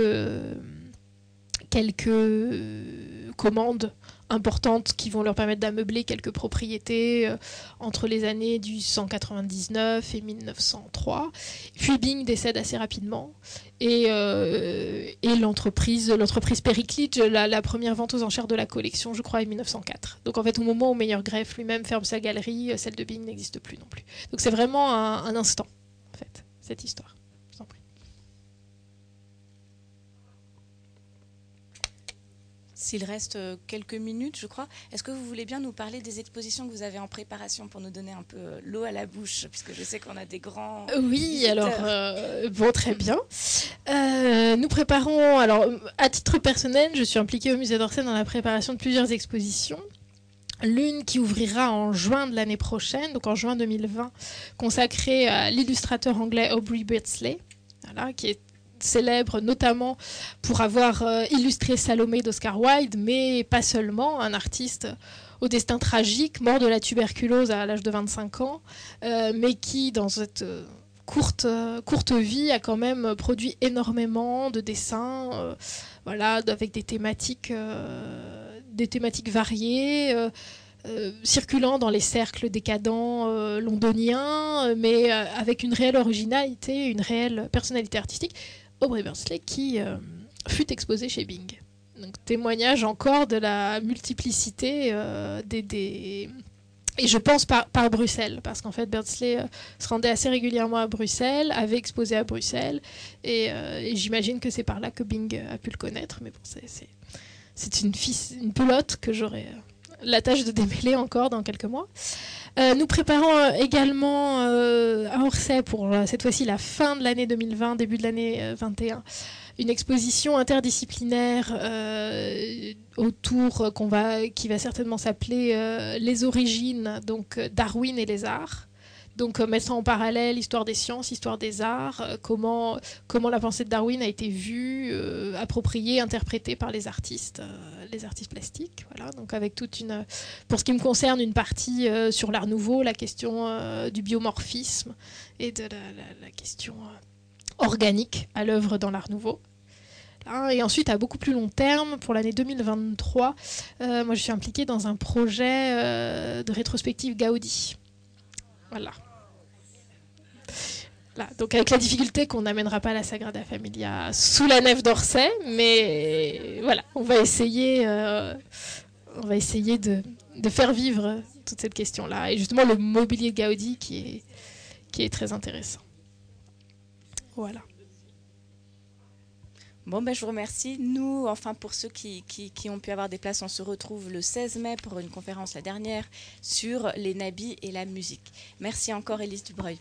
B: euh, commandes importantes qui vont leur permettre d'ameubler quelques propriétés euh, entre les années du 199 et 1903. Puis Bing décède assez rapidement et, euh, et l'entreprise, l'entreprise Périclite, la, la, première vente aux enchères de la collection, je crois, est 1904. Donc en fait, au moment où Meilleur Greffe lui-même ferme sa galerie, celle de Bing n'existe plus non plus. Donc c'est vraiment un, un instant, en fait, cette histoire.
A: S'il reste euh, quelques minutes, je crois, est-ce que vous voulez bien nous parler des expositions que vous avez en préparation pour nous donner un peu euh, l'eau à la bouche, puisque je sais qu'on a des grands.
B: Euh, oui, alors bon, très bien. nous préparons, alors à titre personnel, je suis impliquée au Musée d'Orsay dans la préparation de plusieurs expositions. L'une qui ouvrira en juin de l'année prochaine, donc en juin 2020, consacrée à l'illustrateur anglais Aubrey Beardsley, voilà, qui est célèbre notamment pour avoir euh, illustré Salomé d'Oscar Wilde, mais pas seulement, un artiste au destin tragique, mort de la tuberculose à l'âge de 25 ans, euh, mais qui, dans cette euh, courte, courte vie, a quand même produit énormément de dessins, voilà, avec des thématiques, des thématiques variées. circulant dans les cercles décadents londoniens, mais avec une réelle originalité, une réelle personnalité artistique. Aubrey Bursley qui euh, fut exposé chez Bing. Donc témoignage encore de la multiplicité euh, des, Et je pense par, par Bruxelles, parce qu'en fait Bursley euh, se rendait assez régulièrement à Bruxelles, avait exposé à Bruxelles, et, j'imagine que c'est par là que Bing a pu le connaître, mais bon, c'est une, une pelote que j'aurai la tâche de démêler encore dans quelques mois. Euh, nous préparons euh, également euh, à Orsay pour cette fois-ci la fin de l'année 2020, début de l'année 21, une exposition interdisciplinaire autour qu'on va, qui va certainement s'appeler Les origines, donc Darwin et les arts. Donc euh, mettre en parallèle histoire des sciences, histoire des arts, euh, comment, comment la pensée de Darwin a été vue, euh, appropriée, interprétée par les artistes, les artistes plastiques. Voilà, donc avec toute une, pour ce qui me concerne, une partie sur l'art nouveau, la question du biomorphisme et de la, question organique à l'œuvre dans l'art nouveau. Et ensuite, à beaucoup plus long terme, pour l'année 2023, moi je suis impliquée dans un projet de rétrospective Gaudi. Voilà donc avec la difficulté qu'on n'amènera pas la Sagrada Familia sous la nef d'Orsay, mais voilà, on va essayer, euh, on va essayer de, faire vivre toute cette question-là. Et justement, le mobilier de Gaudi qui est, très intéressant. Voilà.
A: Bon, ben, je vous remercie. Nous, enfin, pour ceux qui, qui, ont pu avoir des places, on se retrouve le 16 mai pour une conférence, la dernière, sur les nabis et la musique. Merci encore, Élise Dubreuil.